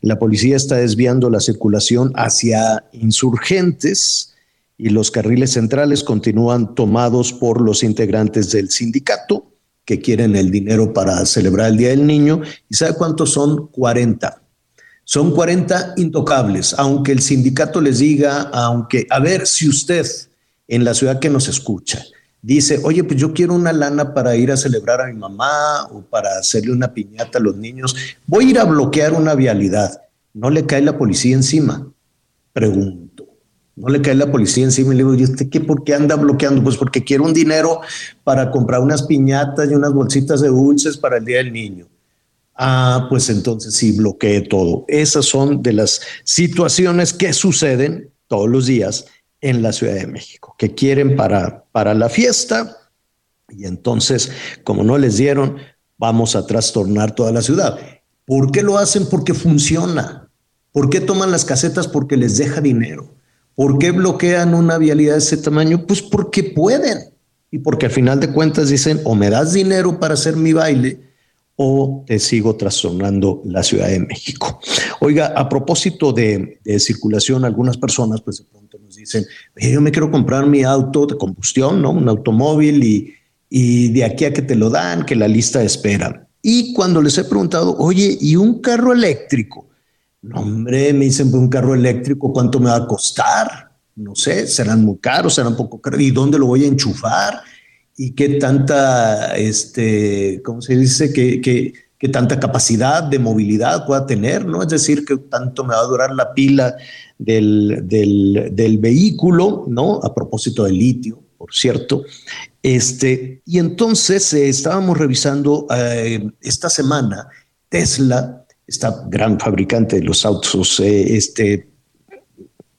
La policía está desviando la circulación hacia insurgentes y los carriles centrales continúan tomados por los integrantes del sindicato que quieren el dinero para celebrar el Día del Niño. ¿Y sabe cuántos son? 40. Son 40 intocables, aunque el sindicato les diga, aunque, a ver si usted en la ciudad que nos escucha dice, oye, pues yo quiero una lana para ir a celebrar a mi mamá o para hacerle una piñata a los niños, voy a ir a bloquear una vialidad. ¿No le cae la policía encima? Pregunto. No le cae la policía encima y le digo, ¿y usted qué? ¿Por qué anda bloqueando? Pues porque quiero un dinero para comprar unas piñatas y unas bolsitas de dulces para el Día del Niño. Ah, pues entonces sí bloquee todo. Esas son de las situaciones que suceden todos los días en la Ciudad de México, que quieren para, para la fiesta y entonces, como no les dieron, vamos a trastornar toda la ciudad. ¿Por qué lo hacen? Porque funciona. ¿Por qué toman las casetas? Porque les deja dinero. ¿Por qué bloquean una vialidad de ese tamaño? Pues porque pueden. Y porque al final de cuentas dicen, o me das dinero para hacer mi baile, o te sigo trastornando la Ciudad de México. Oiga, a propósito de, circulación, algunas personas pues de pronto nos dicen, yo me quiero comprar mi auto de combustión, ¿no? Un automóvil y, y de aquí a que te lo dan, que la lista espera. Y cuando les he preguntado, oye, ¿y un carro eléctrico? No, hombre, me dicen, pues, un carro eléctrico, ¿cuánto me va a costar? No sé, serán muy caros, serán poco caros. ¿Y dónde lo voy a enchufar? Y qué tanta, este, ¿cómo se dice? Que, que, tanta capacidad de movilidad pueda tener, ¿no? Es decir, que tanto me va a durar la pila del, del, vehículo, ¿no? A propósito del litio, por cierto. Este, y entonces eh, estábamos revisando eh, esta semana Tesla, esta gran fabricante de los autos eh, este,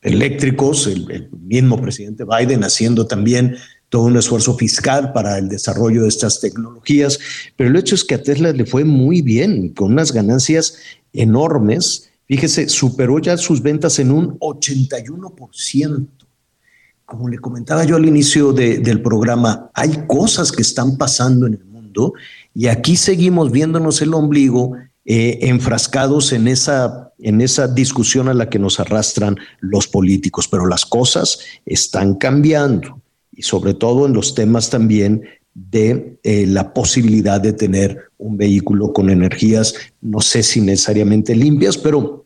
eléctricos, el, mismo presidente Biden haciendo también todo un esfuerzo fiscal para el desarrollo de estas tecnologías, pero el hecho es que a Tesla le fue muy bien, con unas ganancias enormes. Fíjese, superó ya sus ventas en un 81%. Como le comentaba yo al inicio del programa, hay cosas que están pasando en el mundo y aquí seguimos viéndonos el ombligo eh, enfrascados en esa, en esa discusión a la que nos arrastran los políticos, pero las cosas están cambiando y sobre todo en los temas también de eh, la posibilidad de tener un vehículo con energías, no sé si necesariamente limpias, pero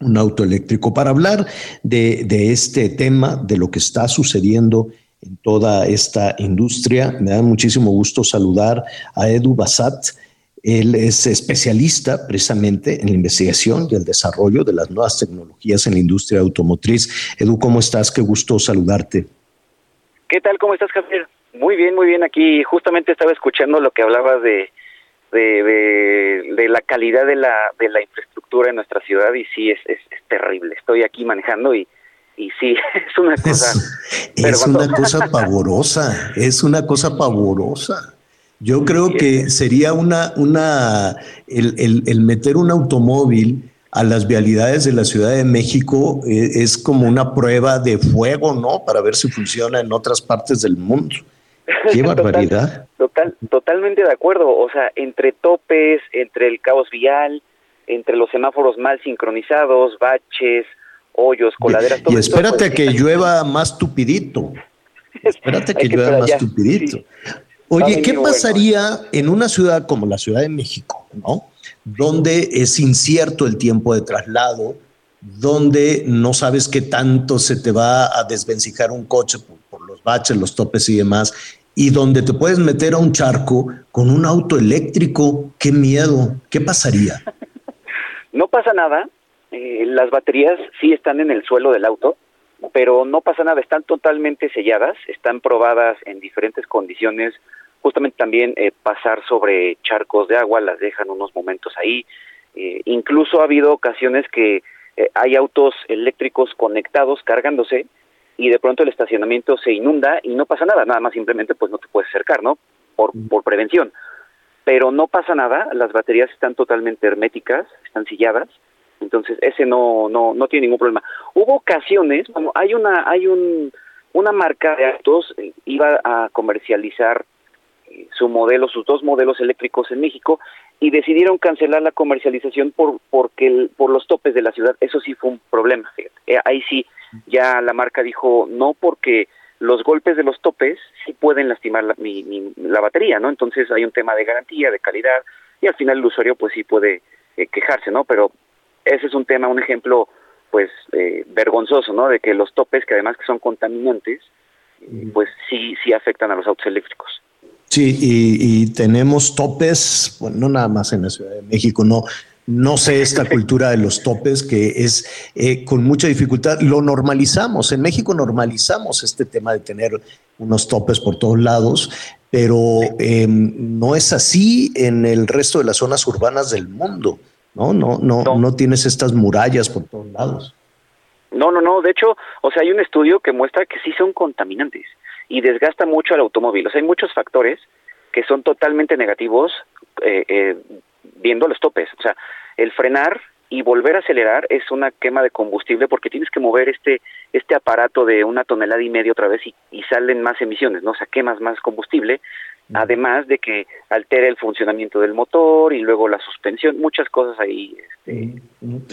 un auto eléctrico. Para hablar de, de este tema, de lo que está sucediendo en toda esta industria, me da muchísimo gusto saludar a Edu Basat. Él es especialista precisamente en la investigación y el desarrollo de las nuevas tecnologías en la industria automotriz. Edu, ¿cómo estás? Qué gusto saludarte. ¿Qué tal? ¿Cómo estás, Javier? Muy bien, muy bien. Aquí justamente estaba escuchando lo que hablabas de, de, la calidad de la, de la infraestructura en nuestra ciudad y sí, es, es, terrible. Estoy aquí manejando y, y sí, es una cosa... es una cosa pavorosa, es una cosa pavorosa. Yo creo que sería una, una, el, el, meter un automóvil a las vialidades de la Ciudad de México eh, es como una prueba de fuego, ¿no? Para ver si funciona en otras partes del mundo. Qué barbaridad. Total, totalmente de acuerdo. O sea, entre topes, entre el caos vial, entre los semáforos mal sincronizados, baches, hoyos, coladeras. y espérate pues, que llueva más tupidito. Espérate que, llueva más tupidito. Oye, ¿qué pasaría en una ciudad como la Ciudad de México, ¿no? Donde es incierto el tiempo de traslado, donde no sabes qué tanto se te va a desvencijar un coche por, los baches, los topes y demás, y donde te puedes meter a un charco con un auto eléctrico. ¡Qué miedo! ¿Qué pasaría? No pasa nada. Eh, las baterías sí están en el suelo del auto, pero no pasa nada. Están totalmente selladas, están probadas en diferentes condiciones justamente también eh, pasar sobre charcos de agua, las dejan unos momentos ahí. Eh, incluso ha habido ocasiones que eh, hay autos eléctricos conectados cargándose y de pronto el estacionamiento se inunda y no pasa nada, nada más simplemente pues no te puedes acercar, ¿no? Por, por prevención. Pero no pasa nada, las baterías están totalmente herméticas, están silladas, entonces ese no no no tiene ningún problema. Hubo ocasiones, bueno, hay una hay un una marca de autos iba a comercializar su modelo, sus dos modelos eléctricos en México y decidieron cancelar la comercialización por porque por los topes de la ciudad. Eso sí fue un problema. Eh, ahí sí ya la marca dijo no porque los golpes de los topes sí pueden lastimar la, la batería, ¿no? Entonces hay un tema de garantía, de calidad y al final el usuario pues sí puede eh, quejarse, ¿no? Pero ese es un tema, un ejemplo pues eh, vergonzoso, ¿no? De que los topes, que además que son contaminantes, pues sí, sí afectan a los autos eléctricos. Sí, y, tenemos topes, bueno, no nada más en la Ciudad de México, no, no sé esta cultura de los topes que es eh, con mucha dificultad. Lo normalizamos, en México normalizamos este tema de tener unos topes por todos lados, pero em, no es así en el resto de las zonas urbanas del mundo, ¿no? No, no, no, no tienes estas murallas por todos lados. No, no, no. De hecho, o sea, hay un estudio que muestra que sí son contaminantes y desgasta mucho al automóvil. O sea, hay muchos factores que son totalmente negativos eh, eh, viendo los topes. O sea, el frenar y volver a acelerar es una quema de combustible porque tienes que mover este este aparato de una tonelada y media otra vez y, salen más emisiones, ¿no? O sea, quemas más combustible además de que altera el funcionamiento del motor y luego la suspensión, muchas cosas ahí este,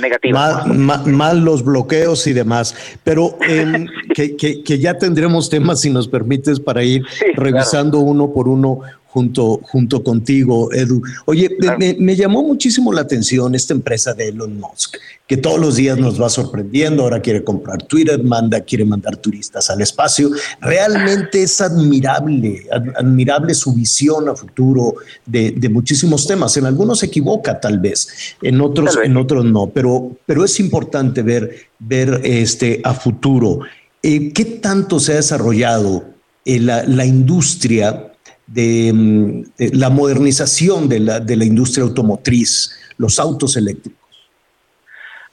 negativas. Mal, los bloqueos y demás, pero em, que, que, ya tendremos temas, si nos permites, para ir revisando uno por uno junto, junto contigo, Edu. Oye, me, llamó muchísimo la atención esta empresa de Elon Musk, que todos los días nos va sorprendiendo. Ahora quiere comprar Twitter, manda, quiere mandar turistas al espacio. Realmente es admirable, admirable su visión a futuro de, muchísimos temas. En algunos se equivoca, tal vez, en otros, en otros no, pero, pero es importante ver, ver este, a futuro. Eh, ¿Qué tanto se ha desarrollado eh, la, la industria? Mm, de, la modernización de la, de la industria automotriz, los autos eléctricos?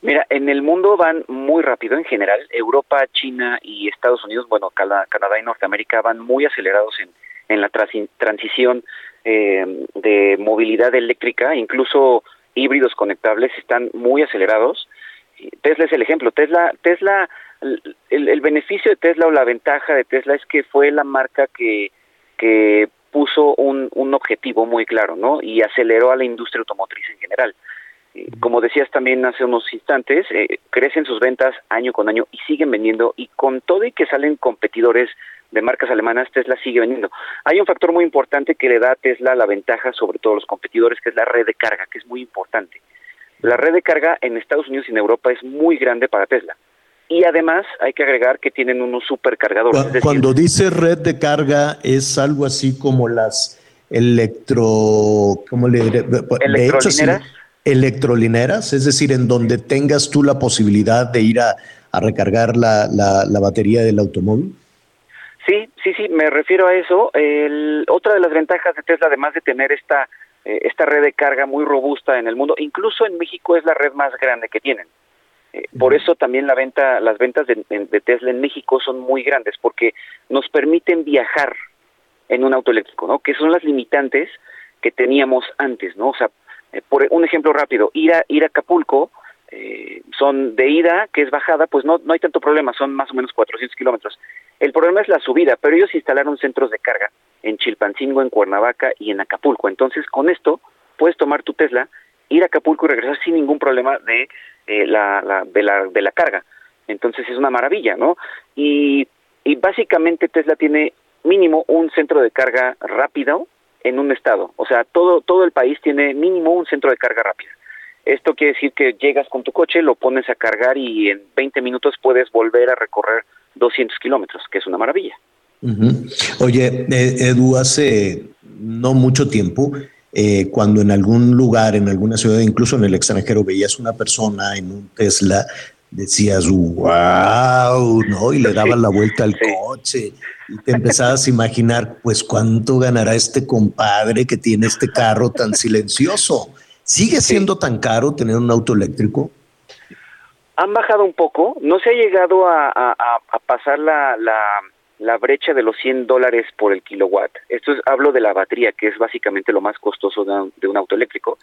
Mira, en el mundo van muy rápido en general. Europa, China y Estados Unidos, bueno, Canadá y Norteamérica van muy acelerados en, en la transición eh, de movilidad eléctrica, incluso híbridos conectables están muy acelerados. Tesla es el ejemplo. Tesla, Tesla, el, el beneficio de Tesla o la ventaja de Tesla es que fue la marca que, que puso un, un objetivo muy claro, ¿no? Y aceleró a la industria automotriz en general. Como decías también hace unos instantes, eh, crecen sus ventas año con año y siguen vendiendo y con todo y que salen competidores de marcas alemanas, Tesla sigue vendiendo. Hay un factor muy importante que le da a Tesla la ventaja sobre todos los competidores, que es la red de carga, que es muy importante. La red de carga en Estados Unidos y en Europa es muy grande para Tesla y además hay que agregar que tienen unos supercargadores. Cuando, dice red de carga es algo así como las electro, ¿cómo le diré? De hecho, electrolineras, es decir, en donde tengas tú la posibilidad de ir a, recargar la, la, batería del automóvil. Sí, sí, sí, me refiero a eso. El, otra de las ventajas de Tesla, además de tener esta, eh, esta red de carga muy robusta en el mundo, incluso en México es la red más grande que tienen. Eh, por eso también la venta, las ventas de, Tesla en México son muy grandes, porque nos permiten viajar en un auto eléctrico, ¿no? Que son las limitantes que teníamos antes, ¿no? O sea, eh, por un ejemplo rápido, ir a ir a Acapulco eh, son de ida, que es bajada, pues no no hay tanto problema, son más o menos 400 kilómetros. El problema es la subida, pero ellos instalaron centros de carga en Chilpancingo, en Cuernavaca y en Acapulco. Entonces, con esto puedes tomar tu Tesla, ir a Acapulco y regresar sin ningún problema de eh, la, la, de, la, de la carga. Entonces es una maravilla, ¿no? Y, básicamente Tesla tiene mínimo un centro de carga rápido en un estado. O sea, todo, todo el país tiene mínimo un centro de carga rápida. Esto quiere decir que llegas con tu coche, lo pones a cargar y en 20 minutos puedes volver a recorrer 200 kilómetros, que es una maravilla. Oye, eh, Edu, hace no mucho tiempo eh, cuando en algún lugar, en alguna ciudad, incluso en el extranjero, veías una persona en un Tesla, decías, wow, ¿no? Y le dabas la vuelta al coche y te empezabas a imaginar, pues, cuánto ganará este compadre que tiene este carro tan silencioso. ¿Sigue siendo tan caro tener un auto eléctrico? Han bajado un poco, no se ha llegado a, pasar la la brecha de los 100 dólares por el kilowatt. Esto es, hablo de la batería, que es básicamente lo más costoso de un, auto eléctrico.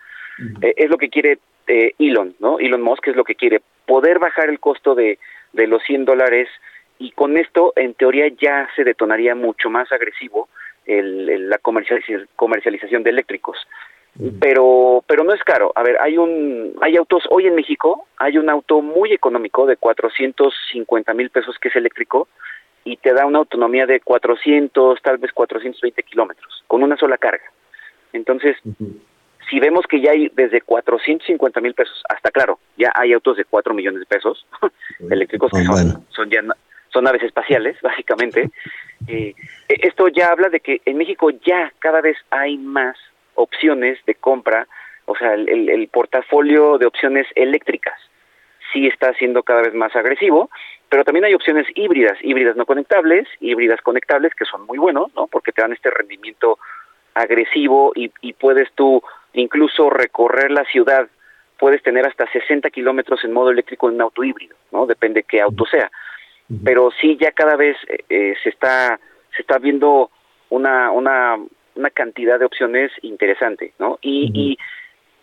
Eh, es lo que quiere eh, Elon, ¿no? Elon Musk es lo que quiere, poder bajar el costo de, de los 100 dólares y con esto, en teoría, ya se detonaría mucho más agresivo el, la comercialización, comercialización de eléctricos. Pero, pero no es caro. A ver, hay un, hay autos hoy en México, hay un auto muy económico de 450 mil pesos que es eléctrico y te da una autonomía de 400, tal vez 420 kilómetros, con una sola carga. Entonces, si vemos que ya hay desde 450 mil pesos hasta, claro, ya hay autos de 4 millones de pesos eléctricos que son, son ya son naves espaciales, básicamente. Eh, esto ya habla de que en México ya cada vez hay más opciones de compra, o sea, el, el portafolio de opciones eléctricas sí está siendo cada vez más agresivo pero también hay opciones híbridas, híbridas no conectables, híbridas conectables, que son muy buenos, ¿no? Porque te dan este rendimiento agresivo y, puedes tú incluso recorrer la ciudad, puedes tener hasta 60 kilómetros en modo eléctrico en un auto híbrido, ¿no? Depende qué auto sea. Pero sí ya cada vez eh, eh, se está se está viendo una, una, una cantidad de opciones interesante, ¿no? Y, y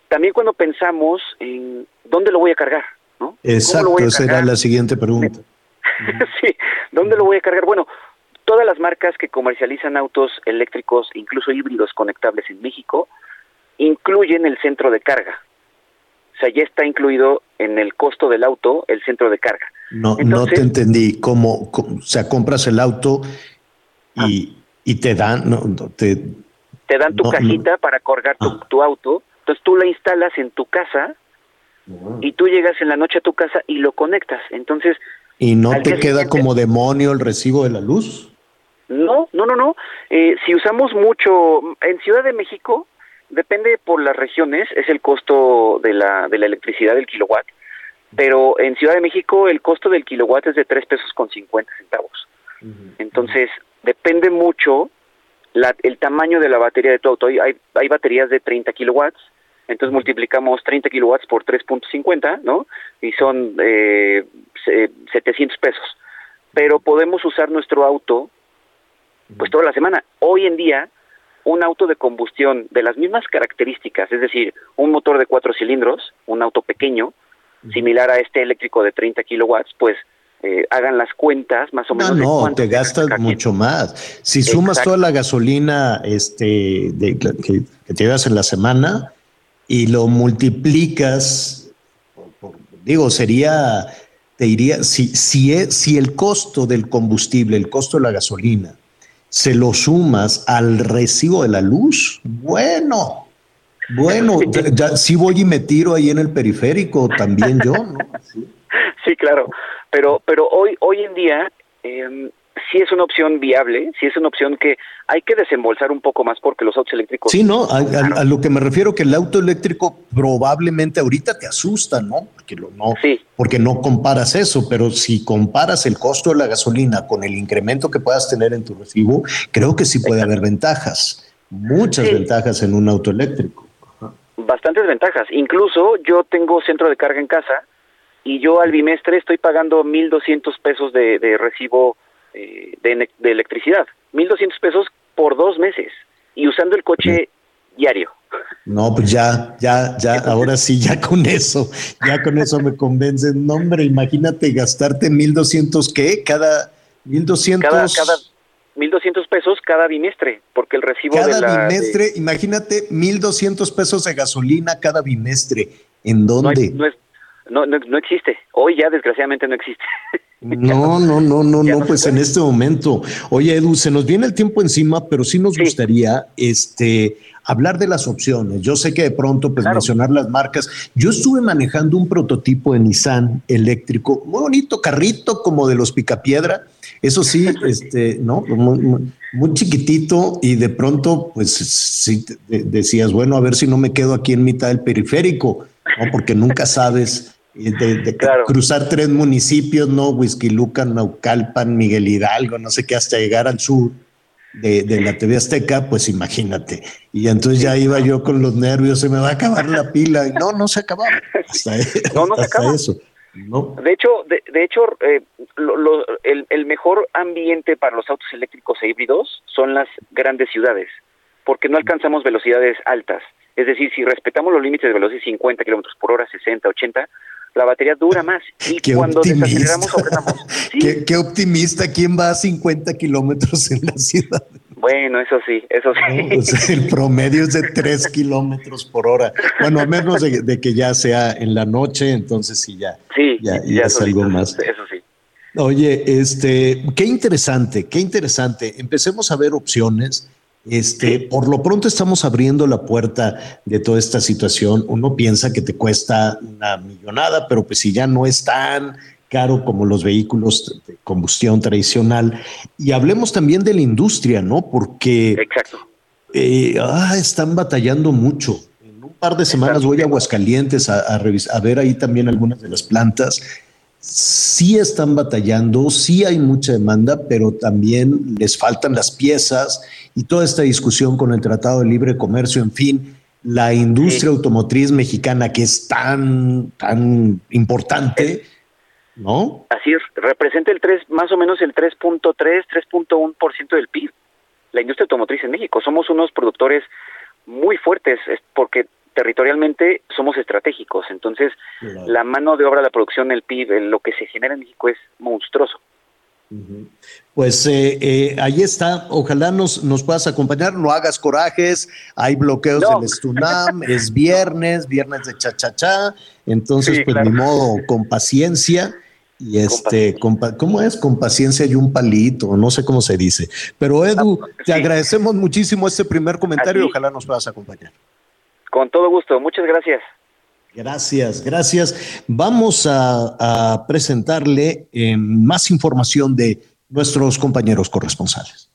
también cuando pensamos en dónde lo voy a cargar, ¿no? Exacto, esa era la siguiente pregunta. sí, ¿dónde lo voy a cargar? Bueno, todas las marcas que comercializan autos eléctricos, incluso híbridos conectables en México, incluyen el centro de carga. O sea, ya está incluido en el costo del auto el centro de carga. No, no te entendí. ¿Cómo, o sea, compras el auto y, ah. y te dan, no, te, Te dan tu cajita para cargar tu, tu, auto, entonces tú la instalas en tu casa y tú llegas en la noche a tu casa y lo conectas. Entonces... ¿Y no te queda como demonio el recibo de la luz? No, no, no, no. Eh, si usamos mucho, en Ciudad de México, depende por las regiones, es el costo de la, de la electricidad del kilowatt, pero en Ciudad de México el costo del kilowatt es de 3 pesos con 50 centavos. Entonces, depende mucho la, el tamaño de la batería de tu auto. Hay, hay baterías de 30 kilowatts, entonces multiplicamos 30 kilowatts por 3.50, ¿no? Y son eh, 700 pesos. Pero podemos usar nuestro auto pues toda la semana. Hoy en día, un auto de combustión de las mismas características, es decir, un motor de cuatro cilindros, un auto pequeño, similar a este eléctrico de 30 kilowatts, pues eh, hagan las cuentas más o menos. No, no, te gastas mucho más. Si sumas toda la gasolina este, de, que, te llevas en la semana y lo multiplicas, digo, sería, te diría, si, si, es, si el costo del combustible, el costo de la gasolina, se lo sumas al recibo de la luz, bueno, bueno, ya, sí voy y me tiro ahí en el periférico también yo, ¿no? Sí, claro, pero, pero hoy, hoy en día eh, sí es una opción viable, sí es una opción que hay que desembolsar un poco más porque los autos eléctricos... Sí, no, a, lo que me refiero que el auto eléctrico probablemente ahorita te asusta, ¿no? Porque, lo, no, porque no comparas eso, pero si comparas el costo de la gasolina con el incremento que puedas tener en tu recibo, creo que sí puede haber ventajas, muchas ventajas en un auto eléctrico. Bastantes ventajas, incluso yo tengo centro de carga en casa y yo al bimestre estoy pagando 1.200 pesos de, de recibo eh, de, de, electricidad. 1.200 pesos por dos meses y usando el coche diario. No, pues ya, ya, ya, ahora sí, ya con eso, ya con eso me convencen. No, hombre, imagínate gastarte 1.200, ¿qué? Cada 1.200... Cada, cada 1.200 pesos cada bimestre, porque el recibo cada de la... bimestre, imagínate, 1.200 pesos de gasolina cada bimestre. ¿En dónde? No, no, no, existe. Hoy ya desgraciadamente no existe. No, no, no, no, no, pues en este momento. Oye, Edu, se nos viene el tiempo encima, pero sí nos gustaría este hablar de las opciones. Yo sé que de pronto, pues mencionar las marcas. Yo estuve manejando un prototipo de Nissan eléctrico, muy bonito, carrito como de los Picapiedra. Eso sí, este, ¿no? Muy, muy, chiquitito y de pronto, pues sí, decías, bueno, a ver si no me quedo aquí en mitad del periférico, ¿no? Porque nunca sabes de, cruzar tres municipios, ¿no? Huizquilucan, Naucalpan, Miguel Hidalgo, no sé qué, hasta llegar al sur de, la TV Azteca, pues imagínate. Y entonces ya iba yo con los nervios, se me va a acabar la pila. Y no, no se acababa. Hasta, no, no se acaba. eso. De hecho, de, hecho eh, el, el mejor ambiente para los autos eléctricos e híbridos son las grandes ciudades, porque no alcanzamos velocidades altas. Es decir, si respetamos los límites de velocidad 50 kilómetros por hora, 60, 80, la batería dura más. Y cuando desaceleramos, qué, optimista, ¿quién va a 50 kilómetros en la ciudad? Bueno, eso sí, eso sí. el promedio es de 3 kilómetros por hora. Bueno, a menos de, que ya sea en la noche, entonces sí, ya, sí, ya, es algo más. Eso sí. Oye, este, qué interesante, qué interesante. Empecemos a ver opciones. Este, por lo pronto estamos abriendo la puerta de toda esta situación. Uno piensa que te cuesta una millonada, pero pues si ya no es tan caro como los vehículos de combustión tradicional. Y hablemos también de la industria, ¿no? Porque Exacto. Eh, ah, están batallando mucho. En un par de semanas voy a Aguascalientes a, a ver ahí también algunas de las plantas sí están batallando, sí hay mucha demanda, pero también les faltan las piezas y toda esta discusión con el Tratado de Libre Comercio, en fin, la industria automotriz mexicana que es tan, tan importante, ¿no? Así es, representa el 3, más o menos el 3.3, 3.1% del PIB. La industria automotriz en México, somos unos productores muy fuertes porque territorialmente somos estratégicos, entonces la mano de obra, la producción, el PIB, lo que se genera en México es monstruoso. Pues eh, eh, ahí está, ojalá nos, nos puedas acompañar, no hagas corajes, hay bloqueos en el Stunam, es viernes, viernes de cha-cha-cha, entonces pues ni modo, con paciencia Y este, ¿cómo es? Con paciencia y un palito, no sé cómo se dice. Pero Edu, ah, te agradecemos muchísimo este primer comentario y ojalá nos puedas acompañar. Con todo gusto, muchas gracias. Gracias, gracias. Vamos a, presentarle eh, más información de nuestros compañeros corresponsales.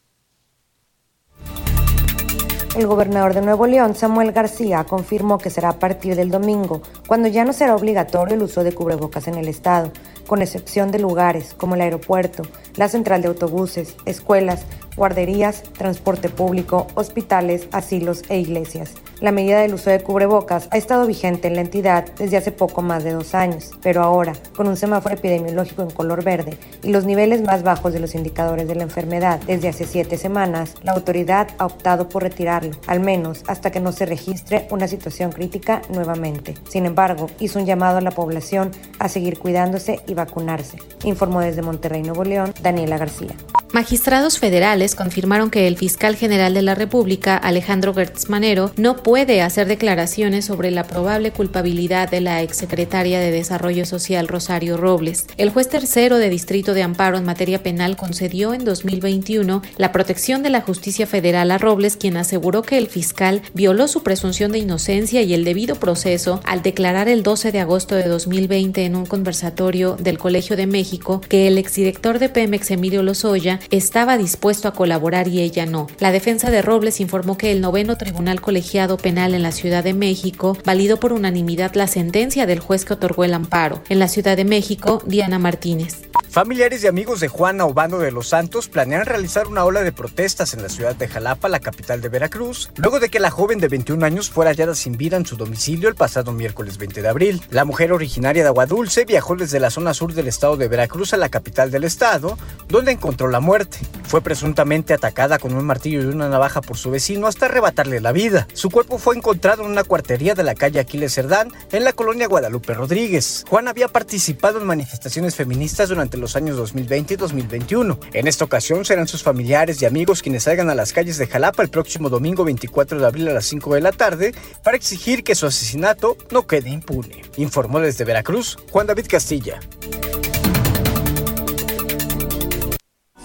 El gobernador de Nuevo León, Samuel García, confirmó que será a partir del domingo, cuando ya no será obligatorio el uso de cubrebocas en el estado, con excepción de lugares como el aeropuerto, la central de autobuses, escuelas, guarderías, transporte público, hospitales, asilos e iglesias. La medida del uso de cubrebocas ha estado vigente en la entidad desde hace poco más de dos años, pero ahora, con un semáforo epidemiológico en color verde y los niveles más bajos de los indicadores de la enfermedad desde hace siete semanas, la autoridad ha optado por retirarlo, al menos hasta que no se registre una situación crítica nuevamente. Sin embargo, hizo un llamado a la población a seguir cuidándose y vacunarse, informó desde Monterrey, Nuevo León, Daniela García. Magistrados federales confirmaron que el fiscal general de la República, Alejandro Gertz Manero, no puede hacer declaraciones sobre la probable culpabilidad de la exsecretaria de Desarrollo Social Rosario Robles. El juez tercero de Distrito de Amparo en materia penal concedió en 2021 la protección de la justicia federal a Robles, quien aseguró que el fiscal violó su presunción de inocencia y el debido proceso al declarar el 12 de agosto de 2020 en un conversatorio del Colegio de México que el exdirector de Pemex, Emilio Lozoya, estaba dispuesto a colaborar y ella no. La defensa de Robles informó que el noveno Tribunal Colegiado Penal en la Ciudad de México validó por unanimidad la sentencia del juez que otorgó el amparo. En la Ciudad de México, Diana Martínez. Familiares y amigos de Juana Obando de los Santos planean realizar una ola de protestas en la ciudad de Jalapa, la capital de Veracruz, luego de que la joven de 21 años fuera hallada sin vida en su domicilio el pasado miércoles 20 de abril. La mujer originaria de Aguadulce viajó desde la zona sur del estado de Veracruz a la capital del estado, donde encontró la muerte. Fue presuntamente atacada con un martillo y una navaja por su vecino hasta arrebatarle la vida. Su cuerpo fue encontrado en una cuartería de la calle Aquiles Cerdán, en la colonia Guadalupe Rodríguez. Juan había participado en manifestaciones feministas durante los años 2020 y 2021. En esta ocasión serán sus familiares y amigos quienes salgan a las calles de Jalapa el próximo domingo 24 de abril a las 5 de la tarde para exigir que su asesinato no quede impune. Informó desde Veracruz Juan David Castilla.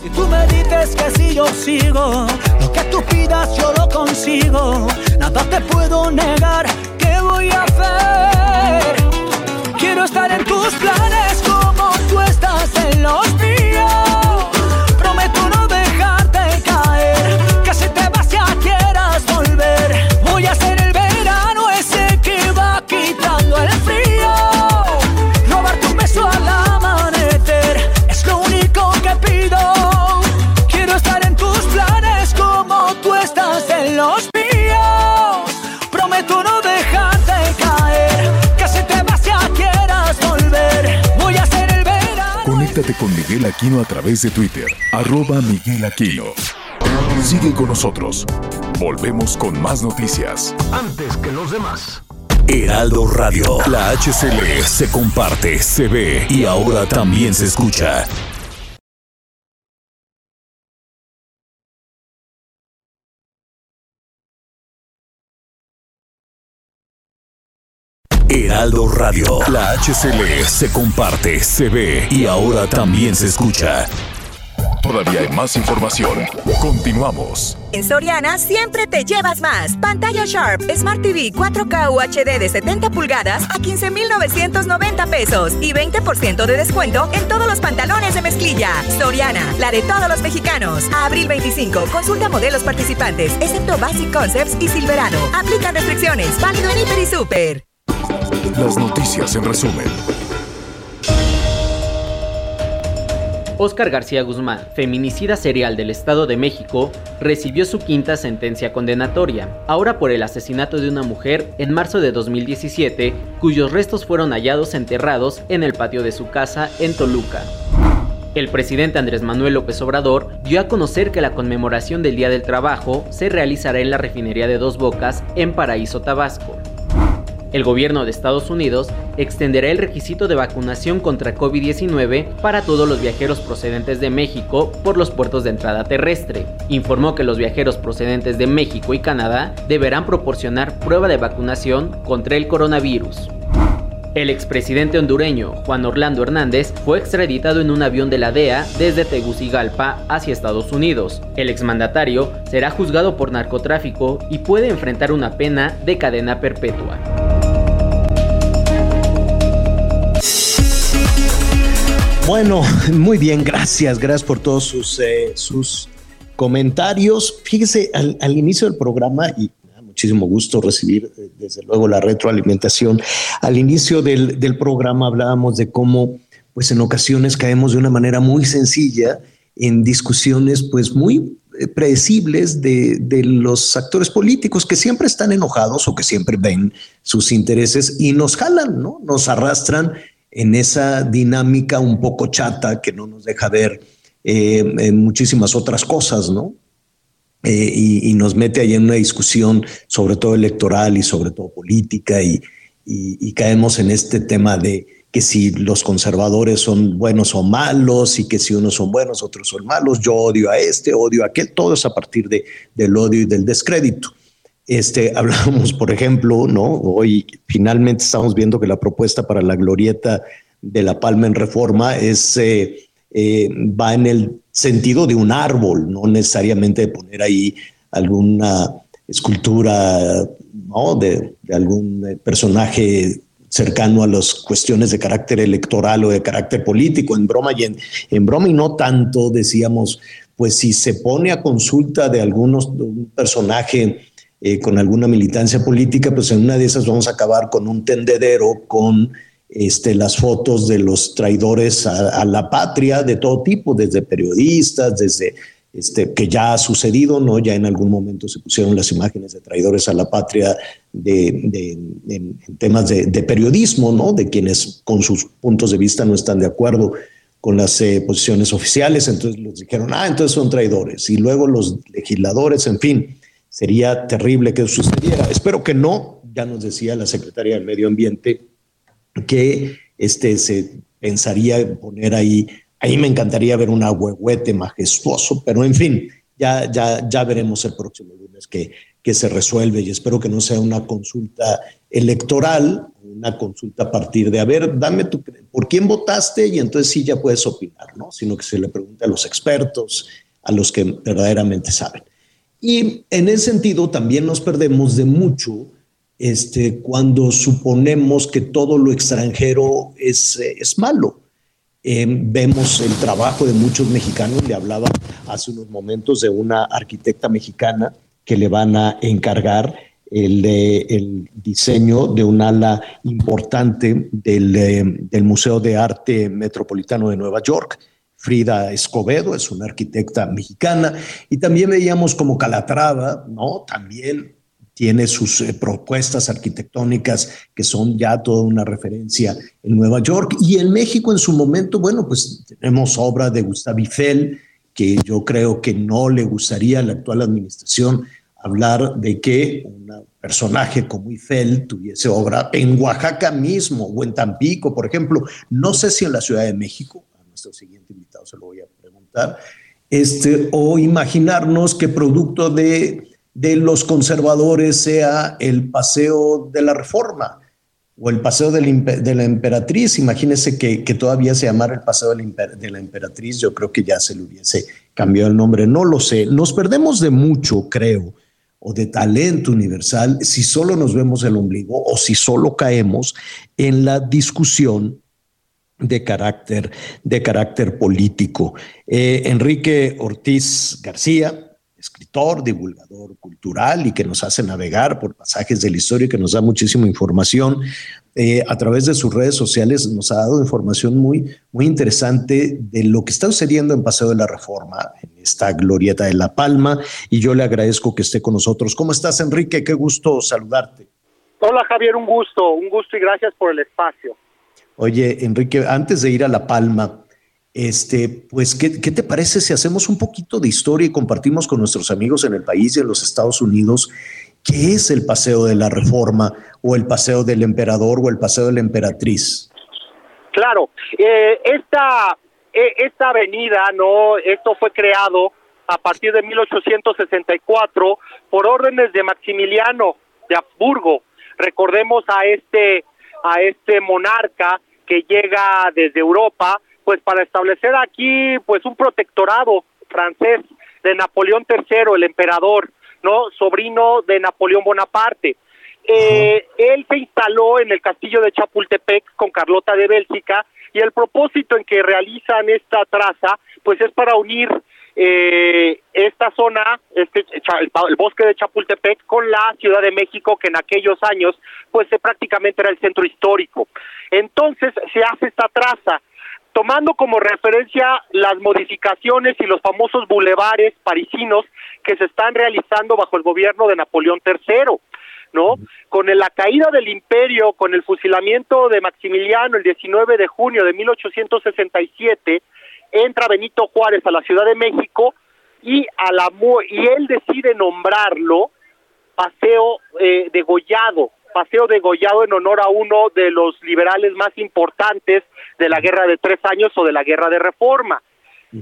Si tú me dices que si yo sigo, lo que tú pidas yo lo consigo. Nada te puedo negar, ¿qué voy a hacer? Quiero estar en tus planes Conéctate con Miguel Aquino a través de Twitter, arroba Miguel Aquino. Sigue con nosotros. Volvemos con más noticias. Antes que los demás. Heraldo Radio. La HCL se comparte, se ve y ahora también se escucha. Heraldo Radio. La HCL se comparte, se ve y ahora también se escucha. Todavía hay más información. Continuamos. En Soriana siempre te llevas más. Pantalla Sharp Smart TV 4K UHD de 70 pulgadas a 15,990 pesos y 20% de descuento en todos los pantalones de mezclilla. Soriana, la de todos los mexicanos. A abril 25, consulta modelos participantes, excepto Basic Concepts y Silverado. Aplican restricciones. Válido en Hiper y Super. Las noticias en resumen. Óscar García Guzmán, feminicida serial del Estado de México, recibió su quinta sentencia condenatoria, ahora por el asesinato de una mujer en marzo de 2017, cuyos restos fueron hallados enterrados en el patio de su casa en Toluca. El presidente Andrés Manuel López Obrador dio a conocer que la conmemoración del Día del Trabajo se realizará en la refinería de Dos Bocas en Paraíso, Tabasco. El gobierno de Estados Unidos extenderá el requisito de vacunación contra COVID-19 para todos los viajeros procedentes de México por los puertos de entrada terrestre. Informó que los viajeros procedentes de México y Canadá deberán proporcionar prueba de vacunación contra el coronavirus. El expresidente hondureño, Juan Orlando Hernández, fue extraditado en un avión de la DEA desde Tegucigalpa hacia Estados Unidos. El exmandatario será juzgado por narcotráfico y puede enfrentar una pena de cadena perpetua. Bueno, muy bien, gracias, gracias por todos sus, eh, sus comentarios. Fíjese, al, al, inicio del programa, y muchísimo gusto recibir eh, desde luego la retroalimentación, al inicio del, del, programa hablábamos de cómo, pues en ocasiones caemos de una manera muy sencilla en discusiones pues muy eh, predecibles de, de los actores políticos que siempre están enojados o que siempre ven sus intereses y nos jalan, ¿no? Nos arrastran en esa dinámica un poco chata que no nos deja ver eh, en muchísimas otras cosas, ¿no? Eh, y, y, nos mete ahí en una discusión sobre todo electoral y sobre todo política y, y, y, caemos en este tema de que si los conservadores son buenos o malos y que si unos son buenos, otros son malos, yo odio a este, odio a aquel, todo es a partir de, del odio y del descrédito. Este, hablábamos, por ejemplo, ¿no? Hoy finalmente estamos viendo que la propuesta para la glorieta de La Palma en reforma es, eh, eh, va en el sentido de un árbol, no necesariamente de poner ahí alguna escultura de, algún personaje cercano a las cuestiones de carácter electoral o de carácter político, en broma y en, broma y no tanto, decíamos, pues si se pone a consulta de algunos, de personaje eh, con alguna militancia política, pues en una de esas vamos a acabar con un tendedero con este, las fotos de los traidores a, la patria de todo tipo, desde periodistas, desde este, que ya ha sucedido, ¿no? Ya en algún momento se pusieron las imágenes de traidores a la patria de, en, temas de, periodismo, ¿no? De quienes con sus puntos de vista no están de acuerdo con las eh, posiciones oficiales, entonces les dijeron, ah, entonces son traidores. Y luego los legisladores, en fin, sería terrible que sucediera. Espero que no, ya nos decía la secretaria del Medio Ambiente que este, se pensaría poner ahí, ahí me encantaría ver un ahuehuete majestuoso, pero en fin, ya, ya, ya veremos el próximo lunes que, que se resuelve y espero que no sea una consulta electoral, una consulta a partir de, a ver, dame tu, por quién votaste y entonces sí ya puedes opinar, ¿no? Sino que se le pregunte a los expertos, a los que verdaderamente saben. Y en ese sentido también nos perdemos de mucho este, cuando suponemos que todo lo extranjero es, es malo. Eh, vemos el trabajo de muchos mexicanos, le hablaba hace unos momentos de una arquitecta mexicana que le van a encargar el, el diseño de un ala importante del, eh, del Museo de Arte Metropolitano de Nueva York Frida Escobedo es una arquitecta mexicana y también veíamos como Calatrava, ¿no? También tiene sus eh, propuestas arquitectónicas que son ya toda una referencia en Nueva York y en México en su momento, bueno, pues tenemos obra de Gustave Eiffel que yo creo que no le gustaría a la actual administración hablar de que un personaje como Eiffel tuviese obra en Oaxaca mismo o en Tampico, por ejemplo, no sé si en la Ciudad de México, nuestro siguiente invitado se lo voy a preguntar, este, o imaginarnos que producto de, de los conservadores sea el paseo de la reforma o el paseo de la, de la emperatriz. Imagínese que, que, todavía se llamara el paseo de la, de la, emperatriz, yo creo que ya se le hubiese cambiado el nombre, no lo sé. Nos perdemos de mucho, creo, o de talento universal si solo nos vemos el ombligo o si solo caemos en la discusión de carácter, de carácter político. Eh, Enrique Ortiz García, escritor, divulgador cultural y que nos hace navegar por pasajes de la historia y que nos da muchísima información. Eh, a través de sus redes sociales nos ha dado información muy, muy interesante de lo que está sucediendo en Paseo de la Reforma, en esta glorieta de La Palma, y yo le agradezco que esté con nosotros. ¿Cómo estás, Enrique? Qué gusto saludarte. Hola, Javier, un gusto, un gusto y gracias por el espacio. Oye, Enrique, antes de ir a La Palma, este, pues, ¿qué, ¿qué, te parece si hacemos un poquito de historia y compartimos con nuestros amigos en el país y en los Estados Unidos qué es el Paseo de la Reforma o el Paseo del Emperador o el Paseo de la Emperatriz? Claro, eh, esta, eh, esta avenida, ¿no? Esto fue creado a partir de 1864 por órdenes de Maximiliano de Habsburgo. Recordemos a este a este monarca que llega desde Europa, pues para establecer aquí pues un protectorado francés de Napoleón III, el emperador, ¿no? Sobrino de Napoleón Bonaparte. Eh, él se instaló en el castillo de Chapultepec con Carlota de Bélgica y el propósito en que realizan esta traza pues es para unir eh, esta zona, este, el, el, bosque de Chapultepec con la Ciudad de México que en aquellos años pues eh, prácticamente era el centro histórico. Entonces se hace esta traza tomando como referencia las modificaciones y los famosos bulevares parisinos que se están realizando bajo el gobierno de Napoleón III. ¿no? Con la caída del imperio, con el fusilamiento de Maximiliano el 19 de junio de 1867, entra Benito Juárez a la Ciudad de México y a la y él decide nombrarlo Paseo eh, degollado, Paseo degollado en honor a uno de los liberales más importantes de la Guerra de Tres Años o de la Guerra de Reforma.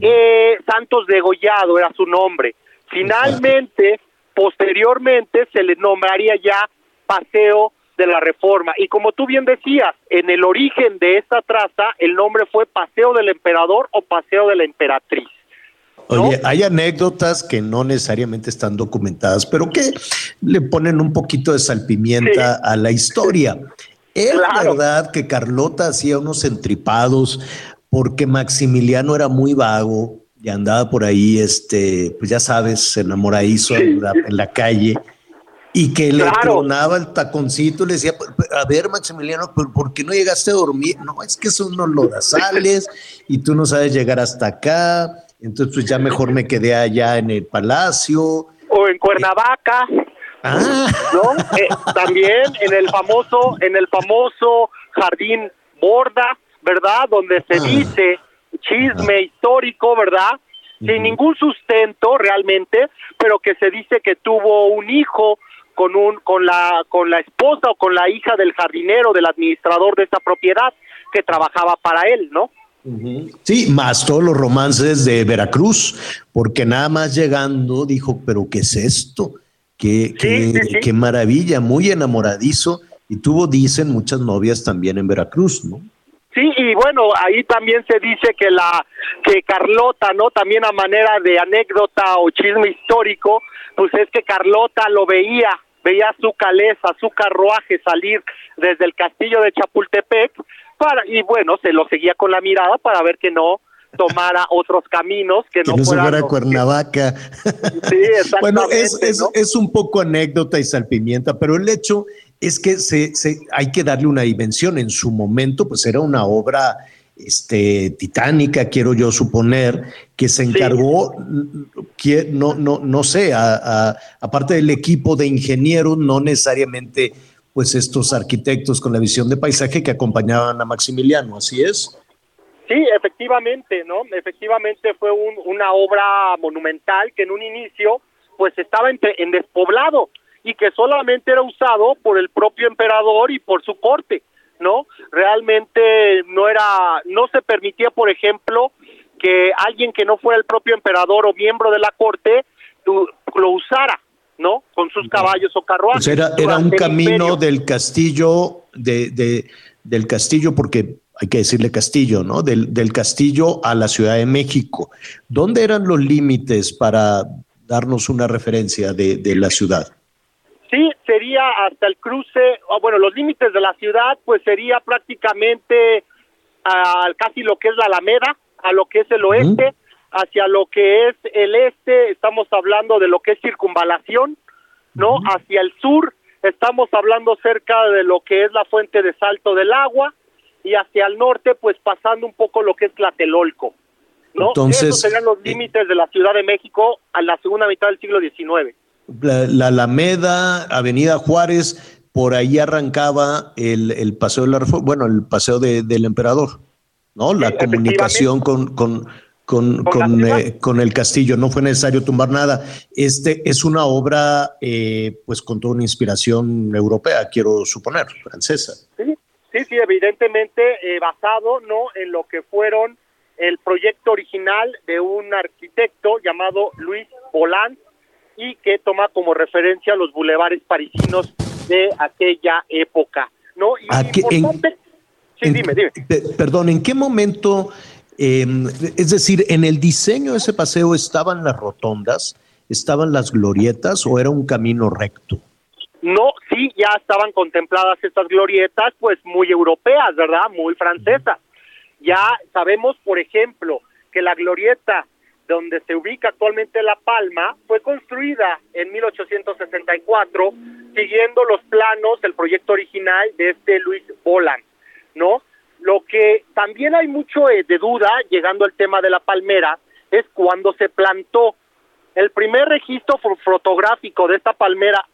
eh, Santos degollado era su nombre. Finalmente, posteriormente se le nombraría ya Paseo de la Reforma. Y como tú bien decías, en el origen de esta traza, el nombre fue Paseo del Emperador o Paseo de la Emperatriz. ¿no? Oye, hay anécdotas que no necesariamente están documentadas, pero que le ponen un poquito de salpimienta sí. a la historia. Es claro. verdad que Carlota hacía unos entripados porque Maximiliano era muy vago y andaba por ahí, este, pues ya sabes, enamoradizo en, la, en la calle y que le claro. tronaba el taconcito y le decía, a ver Maximiliano, ¿por qué no llegaste a dormir? No, es que son unos lodazales y tú no sabes llegar hasta acá, entonces pues ya mejor me quedé allá en el palacio. O en Cuernavaca. Ah. ¿No? Eh, también en el famoso, en el famoso jardín Borda, ¿verdad? Donde se ah. dice chisme ah. histórico, ¿verdad? Sin ningún sustento realmente, pero que se dice que tuvo un hijo con un con la con la esposa o con la hija del jardinero del administrador de esta propiedad que trabajaba para él, ¿no? Sí, más todos los romances de Veracruz, porque nada más llegando dijo, pero ¿qué es esto? Qué, sí, qué, sí, sí. qué maravilla, muy enamoradizo, y tuvo, dicen, muchas novias también en Veracruz, ¿no? Sí, y bueno, ahí también se dice que la que Carlota, ¿no? También a manera de anécdota o chisme histórico, pues es que Carlota lo veía veía su caleza, su carruaje salir desde el castillo de Chapultepec para y bueno, se lo seguía con la mirada para ver que no tomara otros caminos que, que no, no fueran fuera Cuernavaca. Sí, exactamente. bueno, es, es, ¿no? es, un poco anécdota y salpimienta, pero el hecho es que se, se, hay que darle una dimensión. En su momento, pues era una obra este, titánica, quiero yo suponer, que se encargó, sí. no, no, no sé, aparte del equipo de ingenieros, no necesariamente pues estos arquitectos con la visión de paisaje que acompañaban a Maximiliano, ¿así es? Sí, efectivamente, ¿no? Efectivamente fue un, una obra monumental que en un inicio pues estaba en, en despoblado y que solamente era usado por el propio emperador y por su corte. ¿No? Realmente no era, no se permitía, por ejemplo, que alguien que no fuera el propio emperador o miembro de la corte lo usara, ¿no? Con sus caballos o carruajes. Pues era, era un camino imperio. del castillo, de, de, del castillo, porque hay que decirle castillo, ¿no? Del, del castillo a la Ciudad de México. ¿Dónde eran los límites para darnos una referencia de, de la ciudad? Sí, sería hasta el cruce, oh, bueno, los límites de la ciudad, pues sería prácticamente a casi lo que es la Alameda, a lo que es el oeste, hacia lo que es el este, estamos hablando de lo que es circunvalación, ¿no? Hacia el sur, estamos hablando cerca de lo que es la fuente de salto del agua, y hacia el norte, pues pasando un poco lo que es Tlatelolco, ¿no? Entonces, Esos serían los límites eh, de la Ciudad de México a la segunda mitad del siglo XIX la, la, Alameda, Avenida Juárez, por ahí arrancaba el, el paseo de la Reforma, bueno, el paseo de, del emperador, ¿no? La sí, comunicación con, con, con, con, eh, con, el castillo, no fue necesario tumbar nada. Este es una obra, eh, pues, con toda una inspiración europea, quiero suponer, francesa. Sí, sí, sí evidentemente eh, basado, ¿no?, en lo que fueron el proyecto original de un arquitecto llamado Luis Volant, y que toma como referencia los bulevares parisinos de aquella época. ¿no? Y importante... sí, dime, dime. Perdón, ¿en qué momento, em, es decir, en el diseño de ese paseo estaban las rotondas, estaban las glorietas o era un camino recto? No, sí, ya estaban contempladas estas glorietas, pues muy europeas, ¿verdad? Muy francesas. Ya sabemos, por ejemplo, que la glorieta donde se ubica actualmente La Palma fue construida en 1864 siguiendo los planos del proyecto original de este Luis Bolan, ¿no? Lo que también hay mucho eh, de duda, llegando al tema de la palmera, es cuando se plantó. El primer registro fotográfico de esta palmera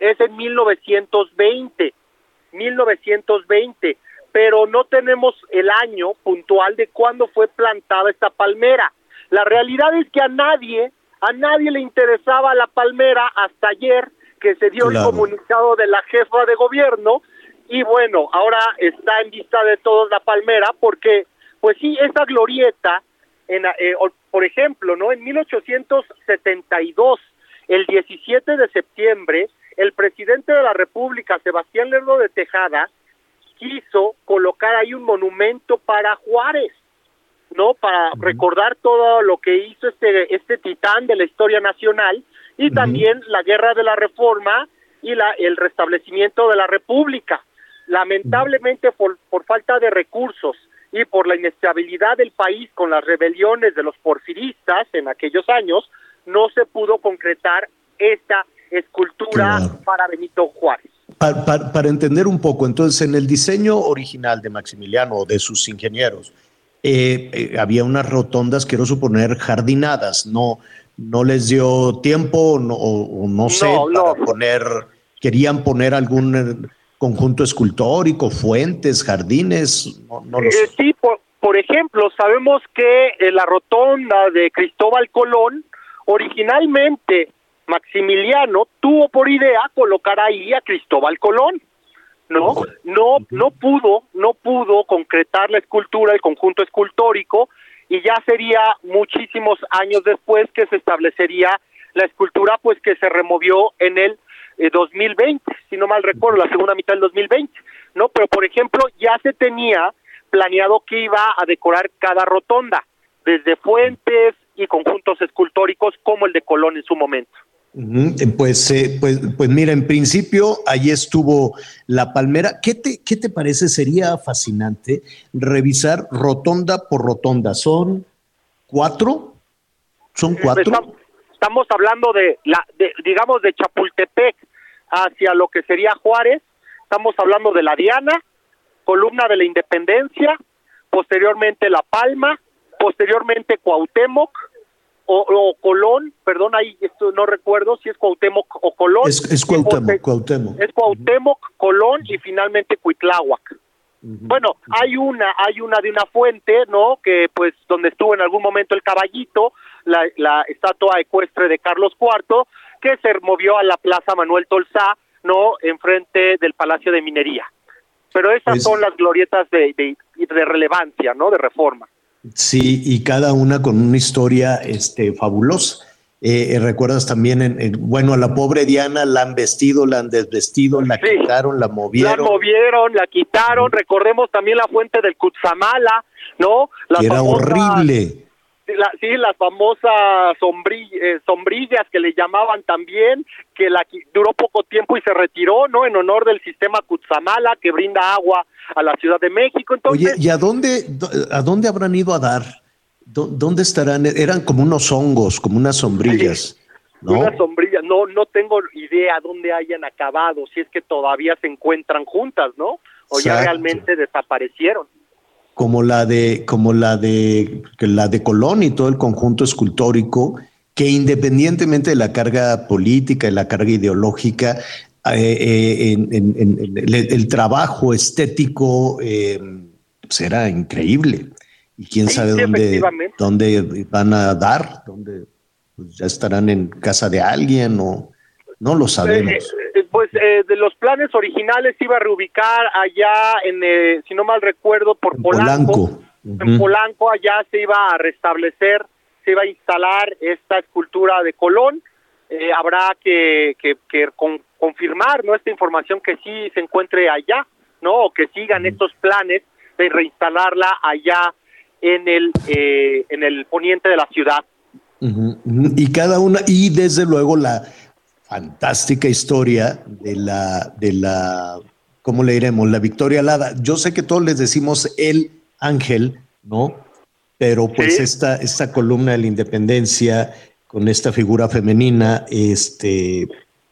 es en 1920, 1920, pero no tenemos el año puntual de cuándo fue plantada esta palmera. La realidad es que a nadie, a nadie le interesaba la palmera hasta ayer que se dio el comunicado de la jefa de gobierno. Y bueno, ahora está en vista de todos la palmera porque pues sí, esa glorieta en, eh, por ejemplo, ¿no? En 1872, el 17 de septiembre, el presidente de la República, Sebastián Lerdo de Tejada, quiso colocar ahí un monumento para Juárez, ¿no? Para recordar todo lo que hizo este, este titán de la historia nacional y también la guerra de la reforma y la, el restablecimiento de la República. Lamentablemente, por, por falta de recursos y por la inestabilidad del país con las rebeliones de los porfiristas en aquellos años, no se pudo concretar esta escultura para Benito Juárez. Para, entender un poco, entonces, en el diseño original de Maximiliano o de sus ingenieros, eh, eh, había unas rotondas, quiero suponer, jardinadas, no, no les dio tiempo o no sé, para poner, querían poner algún eh, conjunto escultórico, fuentes, jardines, no, lo sé. Sí, por, por ejemplo, sabemos que la rotonda de Cristóbal Colón originalmente Maximiliano tuvo por idea colocar ahí a Cristóbal Colón. No, no, no pudo, no pudo concretar la escultura, el conjunto escultórico, y ya sería muchísimos años después que se establecería la escultura, pues que se removió en el 2020, eh, si no mal recuerdo, la segunda mitad del 2020, ¿no? Pero por ejemplo, ya se tenía planeado que iba a decorar cada rotonda, desde fuentes y conjuntos escultóricos como el de Colón en su momento. Pues, eh, pues, pues mira, en principio ahí estuvo la palmera. ¿Qué te, ¿Qué te parece? Sería fascinante revisar rotonda por rotonda. ¿Son cuatro? ¿Son eh, cuatro? Estamos, hablando de, la, digamos, de Chapultepec hacia lo que sería Juárez. Estamos hablando de la Diana, columna de la Independencia, posteriormente La Palma, posteriormente Cuauhtémoc, o, Colón, perdón, ahí esto no recuerdo si es Cuauhtémoc o Colón. Es, es Cuauhtémoc, Es Cuauhtémoc, Colón y finalmente Cuitláhuac. Bueno, hay una, hay una de una fuente, ¿no? Que pues donde estuvo en algún momento el caballito, la, la estatua ecuestre de Carlos IV, que se movió a la Plaza Manuel Tolsá, ¿no? Enfrente del Palacio de Minería. Pero esas pues son las glorietas de, de, de relevancia, ¿no? De reforma. Sí, y cada una con una historia este, fabulosa. Eh, eh, recuerdas también, en, bueno, a la pobre Diana la han vestido, la han desvestido, la quitaron, la movieron. La movieron, la quitaron. Recordemos también la fuente del Kutsamala, ¿no? La era horrible. Sí, las famosas eh, sombrillas que le llamaban también, que la duró poco tiempo y se retiró, ¿no? En honor del sistema Kutsamala que brinda agua a la Ciudad de México. Entonces, Oye, ¿y a dónde, a dónde habrán ido a dar? ¿Dónde estarán? Eran como unos hongos, como unas sombrillas. ¿no? Unas sombrillas, no, no tengo idea dónde hayan acabado, si es que todavía se encuentran juntas, ¿no? O ya realmente desaparecieron. Como la de, como la de, la de Colón y todo el conjunto escultórico, que independientemente de la carga política y la carga ideológica, eh, en, el, trabajo estético eh, será pues increíble. Y quién sabe dónde, dónde van a dar, dónde pues ya estarán en casa de alguien o no lo sabemos. Eh, pues de los planes originales iba a reubicar allá en, si no mal recuerdo, por Polanco. En Polanco allá se iba a restablecer, se iba a instalar esta escultura de Colón. habrá que, que, que con, confirmar no esta información que sí se encuentre allá, ¿no? O que sigan estos planes de reinstalarla allá en el, eh, en el poniente de la ciudad. Y cada una, y desde luego la fantástica historia de la, de la, ¿cómo le diremos? La Victoria Alada. Yo sé que todos les decimos el ángel, ¿no? Pero pues esta, esta columna de la independencia con esta figura femenina, este,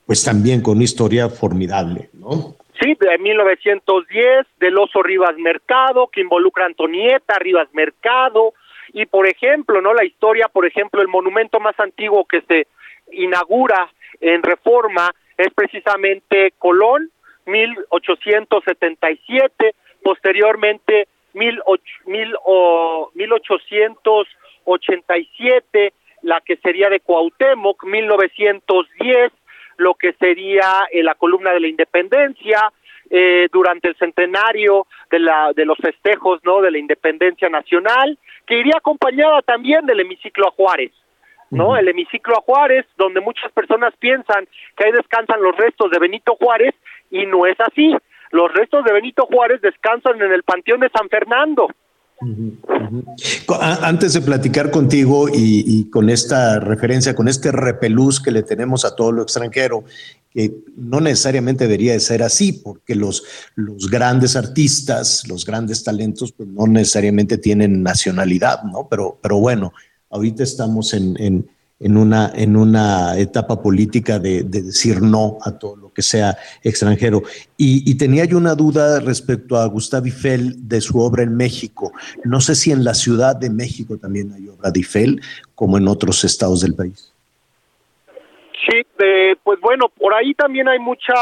pues también con una historia formidable, ¿no? Sí, de 1910, del oso Rivas Mercado, que involucra a Antonieta Rivas Mercado, y por ejemplo, ¿no? La historia, por ejemplo, el monumento más antiguo que se inaugura en reforma es precisamente Colón, 1877, posteriormente mil, mil, o, 1887, la que sería de Cuauhtémoc, 1910, lo que sería eh, la columna de la independencia, eh, durante el centenario de, la, de los festejos ¿no? de la independencia nacional, que iría acompañada también del hemiciclo a Juárez. ¿No? El hemiciclo a Juárez, donde muchas personas piensan que ahí descansan los restos de Benito Juárez, y no es así. Los restos de Benito Juárez descansan en el Panteón de San Fernando. Antes de platicar contigo y, con esta referencia, con este repelús que le tenemos a todo lo extranjero, que no necesariamente debería de ser así, porque los, los grandes artistas, los grandes talentos, pues no necesariamente tienen nacionalidad, ¿no? Pero, pero bueno, ahorita estamos en, en una, en una etapa política de, decir no a todo lo que sea extranjero. Y, tenía yo una duda respecto a Gustavo Eiffel de su obra en México. No sé si en la Ciudad de México también hay obra de Eiffel, como en otros estados del país. Sí, pues bueno, por ahí también hay mucha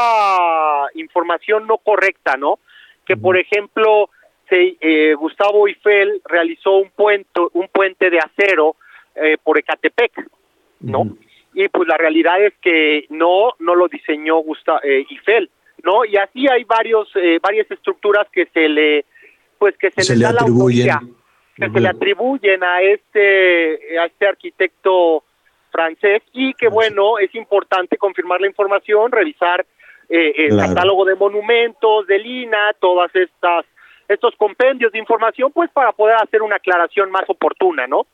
información no correcta, ¿no? Que por ejemplo, se, eh, Gustavo Eiffel realizó un puente, un puente de acero eh, por Ecatepec ¿no? Y pues la realidad es que no, no lo diseñó Gustavo eh, Eiffel, ¿no? Y así hay varios, eh, varias estructuras que se le, pues que se, le da atribuyen. la que se le atribuyen a este, a este arquitecto francés y que bueno, es importante confirmar la información, revisar eh, el catálogo de monumentos, de Lina, todas estas estos compendios de información, pues para poder hacer una aclaración más oportuna, ¿no?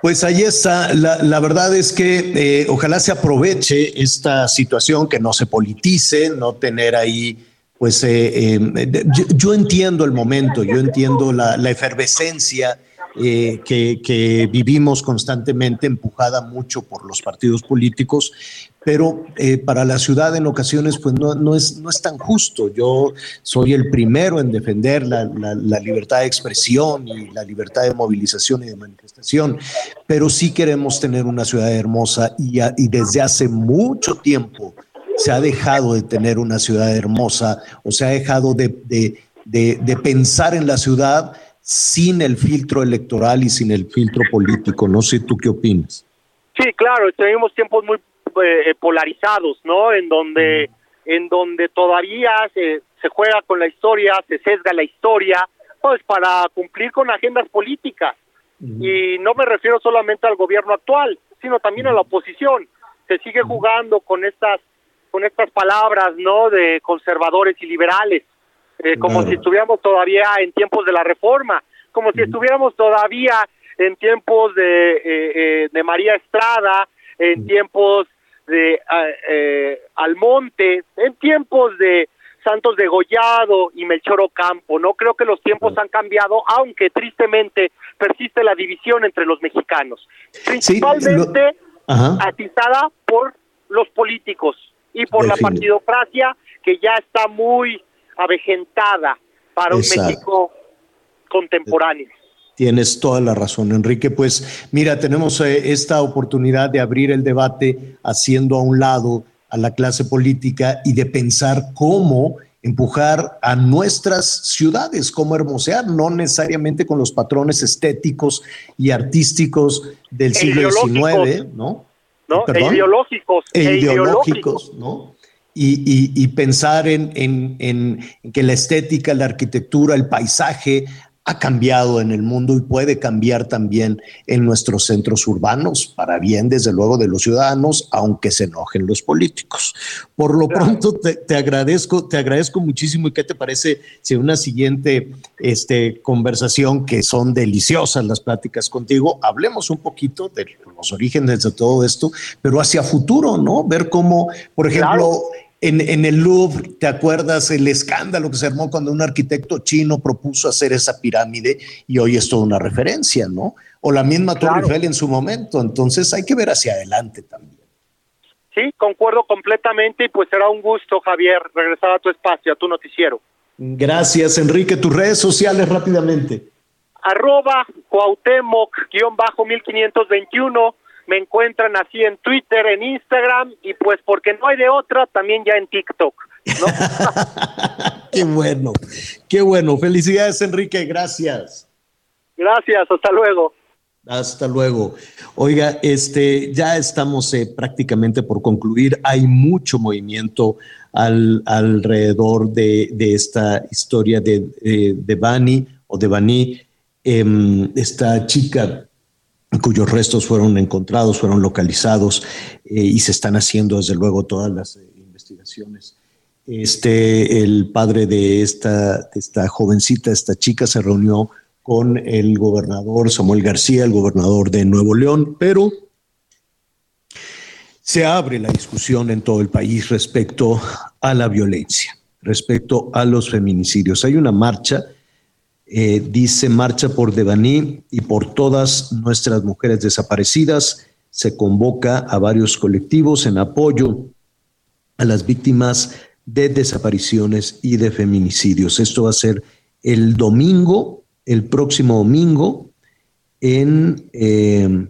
Pues ahí está. La, verdad es que eh, ojalá se aproveche esta situación, que no se politice, no tener ahí, pues eh, eh, yo, entiendo el momento, yo entiendo la, la efervescencia eh, que, vivimos constantemente, empujada mucho por los partidos políticos, pero eh, para la ciudad en ocasiones pues no, no, es, no es tan justo. Yo soy el primero en defender la, libertad de expresión y la libertad de movilización y de manifestación, pero sí queremos tener una ciudad hermosa y, y desde hace mucho tiempo se ha dejado de tener una ciudad hermosa o se ha dejado de, de, de pensar en la ciudad sin el filtro electoral y sin el filtro político. No sé tú qué opinas. Sí, claro, tenemos tiempos muy eh, polarizados, ¿no? En donde, en donde todavía se, se juega con la historia, se sesga la historia, pues para cumplir con agendas políticas. Y no me refiero solamente al gobierno actual, sino también a la oposición. Se sigue jugando con estas, con estas palabras, ¿no? De conservadores y liberales eh, como si estuviéramos todavía en tiempos de la reforma, como si estuviéramos todavía en tiempos de, eh, eh, de María Estrada, en tiempos de Almonte, en tiempos de Santos de Gollado y Melchor Ocampo. No creo que los tiempos han cambiado, aunque tristemente persiste la división entre los mexicanos, principalmente atizada por los políticos y por la partidocracia que ya está muy avejentada para un México contemporáneo. Tienes toda la razón, Enrique. Pues mira, tenemos eh, esta oportunidad de abrir el debate haciendo a un lado a la clase política y de pensar cómo empujar a nuestras ciudades, cómo hermosear, no necesariamente con los patrones estéticos y artísticos del siglo XIX, ¿no? ¿No? E ideológicos. E, e ideológicos, ¿no? y, pensar en, que la estética, la arquitectura, el paisaje ha cambiado en el mundo y puede cambiar también en nuestros centros urbanos, para bien desde luego de los ciudadanos, aunque se enojen los políticos. Por lo pronto te, agradezco, te agradezco muchísimo y qué te parece si una siguiente este, conversación, que son deliciosas las pláticas contigo, hablemos un poquito de los orígenes de todo esto, pero hacia futuro, ¿no? Ver cómo, por ejemplo, en, el Louvre, ¿te acuerdas el escándalo que se armó cuando un arquitecto chino propuso hacer esa pirámide y hoy es toda una referencia, ¿no? O la misma Torre Eiffel en su momento. Entonces hay que ver hacia adelante también. Sí, concuerdo completamente y pues será un gusto, Javier, regresar a tu espacio, a tu noticiero. Gracias, Enrique. Tus redes sociales rápidamente. Arroba Cuauhtémoc-1521 me encuentran así en Twitter, en Instagram y pues porque no hay de otra, también ya en TikTok. qué bueno, qué bueno. Felicidades Enrique, gracias. Gracias, hasta luego. Hasta luego. Oiga, este, ya estamos eh, prácticamente por concluir. Hay mucho movimiento al, alrededor de, esta historia de, de, Bani o de Bani, em, esta chica cuyos restos fueron encontrados, fueron localizados eh, y se están haciendo desde luego todas las eh, investigaciones. Este, el padre de esta, esta jovencita, esta chica, se reunió con el gobernador Samuel García, el gobernador de Nuevo León, pero se abre la discusión en todo el país respecto a la violencia, respecto a los feminicidios. Hay una marcha eh, dice Marcha por Devaní y por todas nuestras mujeres desaparecidas. Se convoca a varios colectivos en apoyo a las víctimas de desapariciones y de feminicidios. Esto va a ser el domingo, el próximo domingo, en, eh,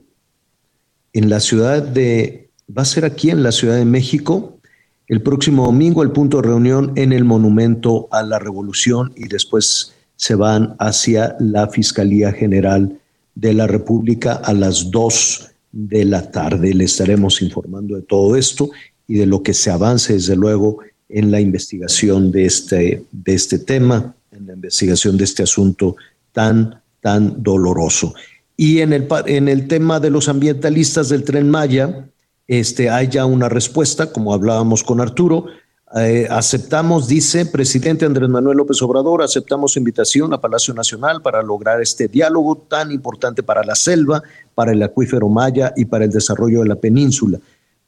en la ciudad de, va a ser aquí en la Ciudad de México, el próximo domingo, el punto de reunión en el Monumento a la Revolución y después se van hacia la Fiscalía General de la República a las 2 de la tarde. Le estaremos informando de todo esto y de lo que se avance, desde luego, en la investigación de este, de este tema, en la investigación de este asunto tan, tan doloroso. Y en el, en el tema de los ambientalistas del tren Maya, este, hay ya una respuesta, como hablábamos con Arturo, eh, aceptamos, dice presidente Andrés Manuel López Obrador, aceptamos su invitación a Palacio Nacional para lograr este diálogo tan importante para la selva, para el acuífero maya y para el desarrollo de la península.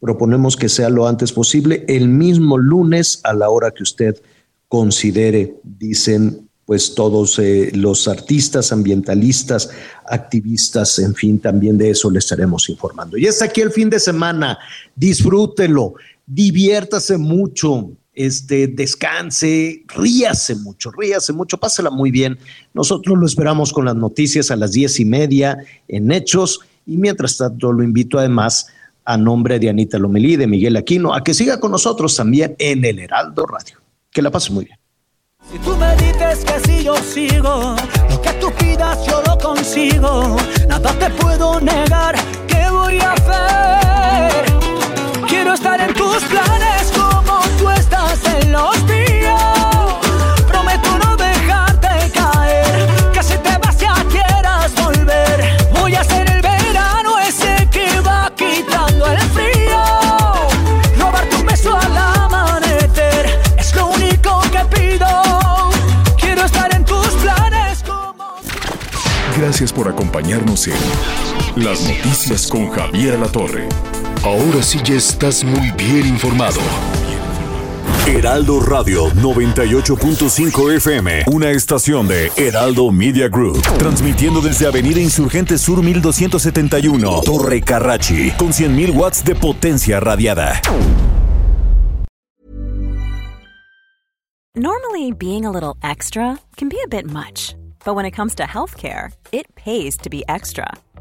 Proponemos que sea lo antes posible, el mismo lunes a la hora que usted considere, dicen pues todos eh, los artistas, ambientalistas, activistas, en fin, también de eso le estaremos informando. Y es aquí el fin de semana, disfrútelo diviértase mucho, este, descanse, ríase mucho, ríase mucho, pásela muy bien. Nosotros lo esperamos con las noticias a las diez y media en Hechos y mientras tanto lo invito además a nombre de Anita Lomelí, de Miguel Aquino, a que siga con nosotros también en el Heraldo Radio. Que la pase muy bien. Si tú me dices que si yo sigo, lo que tú pidas yo lo consigo, nada te puedo negar, ¿qué voy a hacer? Quiero estar en tus planes como tú estás en los míos. Prometo no dejarte caer, que si te vas ya quieras volver. Voy a ser el verano ese que va quitando el frío. Robar tu beso al amanecer es lo único que pido. Quiero estar en tus planes como. Gracias por acompañarnos en Las Noticias con Javier La Torre. Ahora sí ya estás muy bien informado. Heraldo Radio 98.5 FM, una estación de Heraldo Media Group, transmitiendo desde Avenida Insurgente Sur 1271, Torre Carrachi, con 100.000 watts de potencia radiada. Normally, being a little extra can be a bit much, but when it comes to healthcare, it pays to be extra.